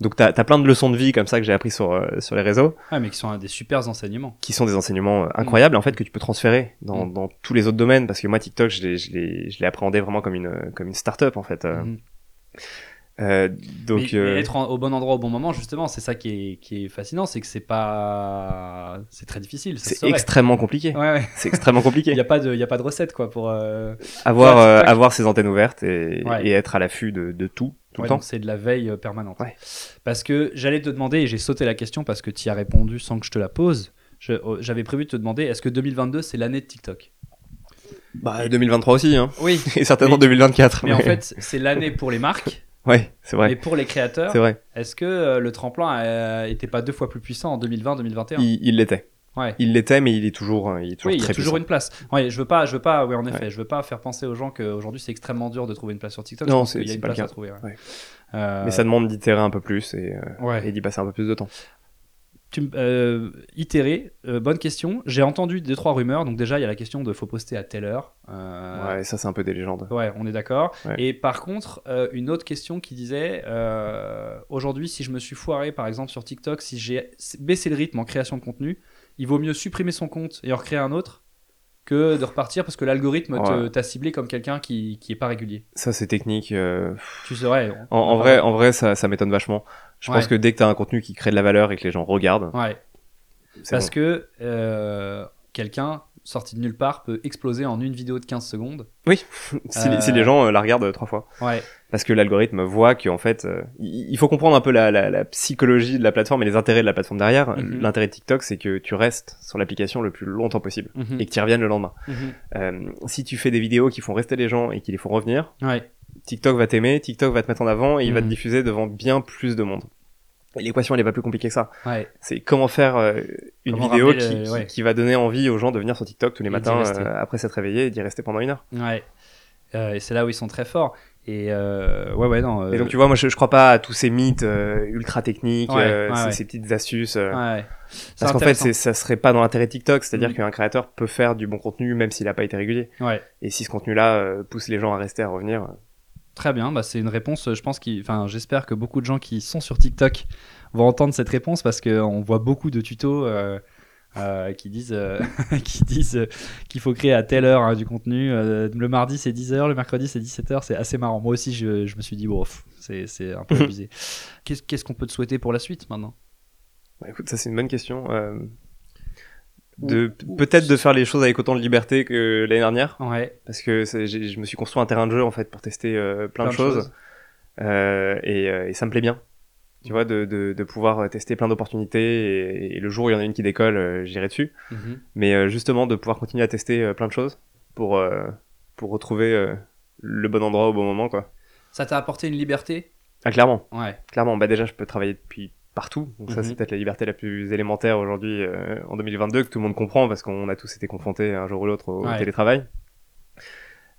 Donc t'as as plein de leçons de vie comme ça que j'ai appris sur, euh, sur les réseaux, Ouais, mais qui sont des super enseignements. qui sont des enseignements euh, incroyables en fait que tu peux transférer dans, Mm. dans tous les autres domaines parce que moi TikTok je l'ai je l'ai je l'ai appréhendé vraiment comme une comme une startup en fait. euh. Euh, donc mais, euh, mais être en- au bon endroit au bon moment, justement, c'est ça qui est, qui est fascinant, c'est que c'est pas, c'est très difficile. c'est extrêmement compliqué. Ouais, ouais. C'est extrêmement compliqué. (laughs) Il y a pas de, il y a pas de recette quoi pour. euh, avoir euh, avoir ses antennes ouvertes et, Ouais. et être à l'affût de, de tout tout Ouais, le temps. donc c'est de la veille euh, permanente. Ouais. Parce que j'allais te demander, et j'ai sauté la question parce que tu y as répondu sans que je te la pose. Oh, J'avais prévu de te demander, est-ce que 2022 c'est l'année de TikTok? Bah 2023 aussi hein. Oui. (laughs) Et certainement Mais- 2024. Mais en fait, c'est l'année pour les marques, (laughs) ouais, c'est mais vrai. pour les créateurs, C'est vrai. est-ce que euh, le tremplin euh, était pas deux fois plus puissant en 2020-2021 Il il l'était. Ouais. Il l'était mais il est toujours euh, il est toujours Oui, il y a très toujours puissant. une place. Ouais, je veux pas, je veux pas, oui, en effet, je veux pas faire penser aux gens qu'aujourd'hui c'est extrêmement dur de trouver une place sur TikTok. Non, c'est- qu'il y a une place à trouver. ouais. Euh, Mais ça demande d'itérer un peu plus et, euh, et d'y passer un peu plus de temps. Tu, euh, itérer, bonne question. J'ai entendu deux trois rumeurs. Donc déjà, il y a la question de faut poster à telle heure. Ouais, ça c'est un peu des légendes. Ouais, on est d'accord. Et par contre, une autre question qui disait aujourd'hui, si je me suis foiré, par exemple sur TikTok, si j'ai baissé le rythme en création de contenu, il vaut mieux supprimer son compte et en recréer un autre que de repartir parce que l'algorithme Ouais. t'a ciblé comme quelqu'un qui, qui est pas régulier. Ça c'est technique. euh, Tu serais. En, en vrai, en vrai, ça, ça m'étonne vachement. Je Ouais. pense que dès que t'as un contenu qui crée de la valeur et que les gens regardent, Ouais. Parce bon. que euh, quelqu'un sorti de nulle part peut exploser en une vidéo de 15 secondes. si, Euh, (laughs) si les gens euh, la regardent euh, trois fois. Ouais. Parce que l'algorithme voit qu'en fait, euh, il faut comprendre un peu la, la, la psychologie de la plateforme et les intérêts de la plateforme derrière. Mhm. L'intérêt de TikTok, c'est que tu restes sur l'application le plus longtemps possible Mhm. et que tu y reviennes le lendemain. Mhm. Euh, si tu fais des vidéos qui font rester les gens et qui les font revenir, Ouais. TikTok va t'aimer, TikTok va te mettre en avant et il va te diffuser devant bien plus de monde. L'équation, elle est pas plus compliquée que ça. Ouais. C'est comment faire euh, une Comment vidéo qui, le- qui- ouais. qui va donner envie aux gens de venir sur TikTok tous les Et matins euh, après s'être réveillé et d'y rester pendant une heure. Ouais. Euh, et c'est là où ils sont très forts. Et euh, ouais, ouais, non. Et donc tu vois, moi je, je crois pas à tous ces mythes ultra techniques, Ouais, ces, petites astuces. Parce qu'en fait, ça serait pas dans l'intérêt de TikTok, c'est-à-dire Mhm. qu'un créateur peut faire du bon contenu même s'il a pas été régulier. Ouais. Et si ce contenu-là pousse les gens à rester, à revenir, Très bien, bah, c'est une réponse, euh, je pense enfin, j'espère que beaucoup de gens qui sont sur TikTok vont entendre cette réponse parce qu'on voit beaucoup de tutos euh, euh, qui disent, euh, (laughs) qui disent euh, qu'il faut créer à telle heure hein, du contenu. Euh, le mardi c'est 10h, le mercredi c'est 17h, c'est assez marrant. Moi aussi je, je me suis dit, bon, c'est, un peu (laughs) abusé. Qu'est-ce, qu'est-ce qu'on peut te souhaiter pour la suite maintenant? Bah, écoute, ça c'est une bonne question. De peut-être de faire les choses avec autant de liberté que l'année dernière, Ouais, parce que je me suis construit un terrain de jeu en fait pour tester euh, plein, de choses, Euh, et, euh, et ça me plaît bien. Tu vois, de, de, de pouvoir tester plein d'opportunités et, et le jour où il y en a une qui décolle, euh, j'irai dessus. Mhm. Mais justement, de pouvoir continuer à tester plein de choses pour, pour retrouver le bon endroit au bon moment, quoi. Ça t'a apporté une liberté? Ah, clairement, Ouais, clairement. Bah, déjà, je peux travailler depuis partout. Donc, ça, Mhm. c'est peut-être la liberté la plus élémentaire aujourd'hui, euh, en 2022, que tout le monde comprend parce qu'on a tous été confrontés un jour ou l'autre au, Ouais. télétravail.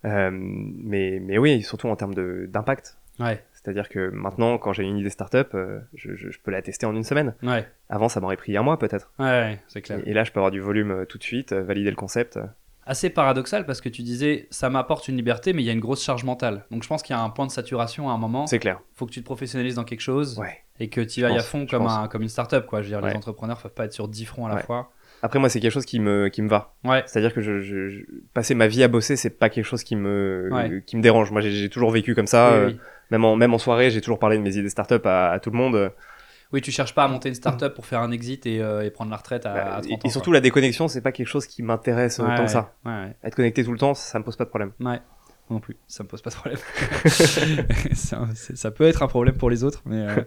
Euh, mais, mais oui, surtout en termes d'impact. ouais, C'est-à-dire que maintenant, quand j'ai une idée startup, euh, je, je, je peux la tester en une semaine. Ouais, Avant, ça m'aurait pris un mois peut-être. ouais, ouais, c'est clair. Et, et là, je peux avoir du volume euh, tout de suite, euh, valider le concept. Assez paradoxal parce que tu disais ça m'apporte une liberté, mais il y a une grosse charge mentale. Donc je pense qu'il y a un point de saturation à un moment. C'est clair. faut que tu te professionnalises dans quelque chose Ouais. Et que tu ailles à fond comme, un, comme une startup. Quoi. Je veux dire, les entrepreneurs peuvent pas être sur 10 fronts à la Ouais. fois. Après, moi, c'est quelque chose qui me, qui me va. Ouais, C'est-à-dire que je, je- je- passer ma vie à bosser, c'est pas quelque chose qui me, Ouais. qui me dérange. Moi, j'ai toujours vécu comme ça. oui, euh, oui. Même, en, même en soirée, j'ai toujours parlé de mes idées startup à, à tout le monde. Oui, tu cherches pas à monter une startup pour faire un exit et, euh, et prendre la retraite à, Bah, à 30 ans. et, surtout, la déconnexion, c'est pas quelque chose qui m'intéresse Ouais, autant que ça. Être connecté tout le temps, ça me pose pas de problème. Ouais, non plus, ça me pose pas de problème. (laughs) ça, peut être un problème pour les autres, mais. euh,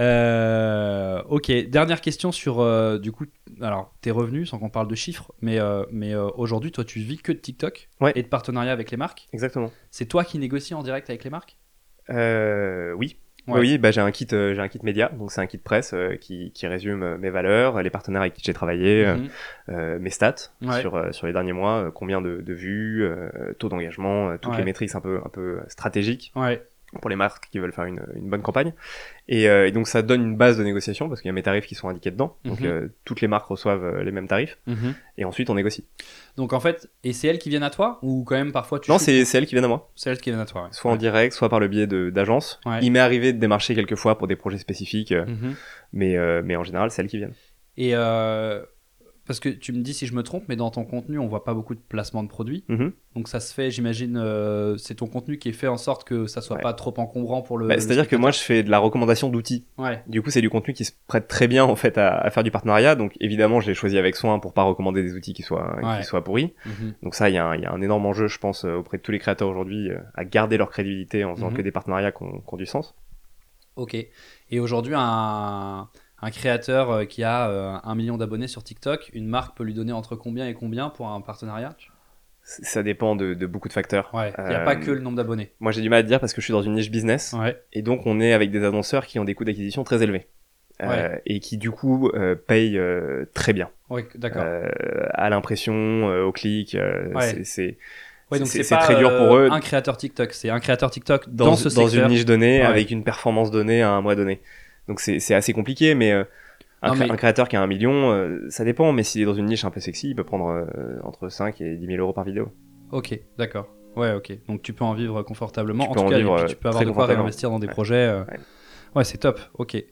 euh, ok, dernière question sur euh, du coup, alors tes revenus, sans qu'on parle de chiffres, mais mais aujourd'hui, toi, tu vis que de TikTok Ouais. et de partenariats avec les marques. Exactement. C'est toi qui négocies en direct avec les marques? Oui. Ouais. Oui, bah, j'ai un kit, euh, j'ai un kit média, donc c'est un kit presse euh, qui, qui résume euh, mes valeurs, les partenaires avec qui j'ai travaillé, euh, Mhm. euh, mes stats Ouais. sur sur les derniers mois, combien de, de vues, euh, taux d'engagement, toutes Ouais. les métriques un peu un peu stratégiques Ouais, pour les marques qui veulent faire une, une bonne campagne. Et, euh, et donc ça donne une base de négociation parce qu'il y a mes tarifs qui sont indiqués dedans. Donc Mhm. euh, toutes les marques reçoivent euh, les mêmes tarifs Mhm. et ensuite on négocie. Donc en fait, et c'est elles qui viennent à toi ou quand même parfois tu Non, c'est elles qui viennent à moi, c'est elles qui viennent à toi. ouais. soit en direct, soit par le biais d'agences. Ouais. Il m'est arrivé de démarcher quelques fois pour des projets spécifiques, Mhm. mais euh, mais en général c'est elles qui viennent. Et parce que tu me dis si je me trompe, mais dans ton contenu, on voit pas beaucoup de placements de produits. Mhm. Donc ça se fait, j'imagine, euh, c'est ton contenu qui est fait en sorte que ça soit Ouais. pas trop encombrant pour le. Bah, C'est-à-dire que moi je fais de la recommandation d'outils. Ouais, Du coup c'est du contenu qui se prête très bien en fait à, à faire du partenariat. Donc évidemment je l'ai choisi avec soin pour pas recommander des outils qui soient Ouais. qui soient pourris. Mhm. Donc ça, il y, a un- il y a un énorme enjeu, je pense, euh, auprès de tous les créateurs aujourd'hui, euh, à garder leur crédibilité en faisant Mhm. que des partenariats qui ont, qui ont du sens. ok. Et aujourd'hui, un, un créateur euh, qui a euh, un million d'abonnés sur TikTok, une marque peut lui donner entre combien et combien pour un partenariat Ça dépend de, de beaucoup de facteurs. Ouais, il n'y a Euh, pas que le nombre d'abonnés. Moi, j'ai du mal à dire parce que je suis dans une niche business, Ouais, et donc on est avec des annonceurs qui ont des coûts d'acquisition très élevés. Euh, et qui du coup euh, payent euh, très bien ouais d'accord. euh, à l'impression, euh, au clic. euh, c'est- très dur pour euh, eux. un créateur TikTok, c'est un créateur TikTok dans, dans, ce dans secteur. une niche donnée avec une performance donnée à un mois donné. Donc c'est assez compliqué, mais euh, un, Non, cré- mais- un créateur qui a un million, euh, ça dépend, mais s'il est dans une niche un peu sexy, il peut prendre euh, entre 5 et 10 000 euros par vidéo. Ok, d'accord. Ouais, ok. Donc tu peux en vivre confortablement. Tu en peux tout en cas, vivre, tu peux avoir de quoi réinvestir dans des Ouais. projets. Ouais. Ouais, c'est top. Ok.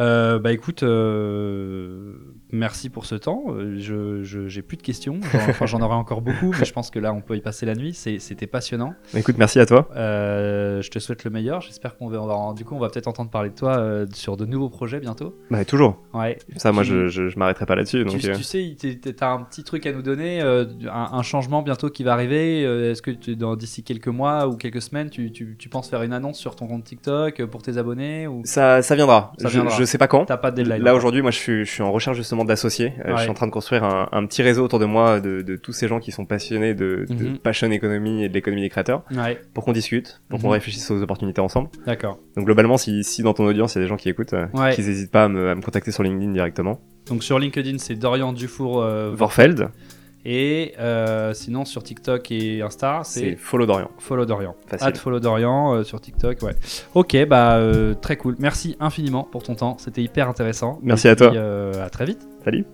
Euh, bah écoute, euh, merci pour ce temps. Euh, Je je- j'ai plus de questions. Enfin, (laughs) j'en aurais encore beaucoup, mais je pense que là, on peut y passer la nuit. C'est- C'était passionnant. Écoute, merci à toi. Euh, je te souhaite le meilleur. J'espère qu'on va, on va- du coup, on va peut-être entendre parler de toi euh, sur de nouveaux projets bientôt. Bah, toujours. Ouais. Ça, moi, Tu- je, je, je m'arrêterai pas là-dessus. Tu, euh, tu sais, t'as un petit truc à nous donner, euh, un, un changement bientôt qui va arriver. Est-ce que tu- dans- d'ici quelques mois ou quelques semaines, tu, tu- tu penses faire une annonce sur ton compte TikTok pour tes abonnés ou? Ça, ça viendra. Ça je, viendra. Je sais pas quand. t'as pas de deadline Là aujourd'hui, moi, je suis, je suis en recherche justement d'associés. Euh, Ouais. Je suis en train de construire un, un petit réseau autour de moi de, de tous ces gens qui sont passionnés de, de Mhm. passion économie et de l'économie des créateurs, Ouais, pour qu'on discute, pour qu'on Mhm. réfléchisse aux opportunités ensemble. d'accord. Donc globalement, si, si dans ton audience il y a des gens qui écoutent, euh, Ouais. qu'ils n'hésitent pas à me, à me contacter sur LinkedIn directement. Donc sur LinkedIn, c'est Dorian Dufour. euh, Vorfeld, et euh, sinon sur TikTok et Insta, c'est Follow Dorian. Follow Dorian. Facile. At Follow Dorian euh, sur TikTok, ouais. Ok, bah euh, très cool. Merci infiniment pour ton temps. C'était hyper intéressant. Merci Et à toi. puis, euh, à très vite. Salut.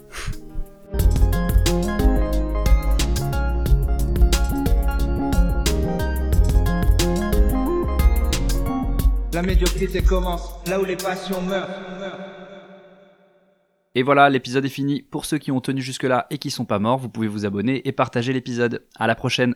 La médiocrité commence là où les passions meurent. Et voilà, l'épisode est fini. Pour ceux qui ont tenu jusque-là et qui sont pas morts, vous pouvez vous abonner et partager l'épisode. À la prochaine.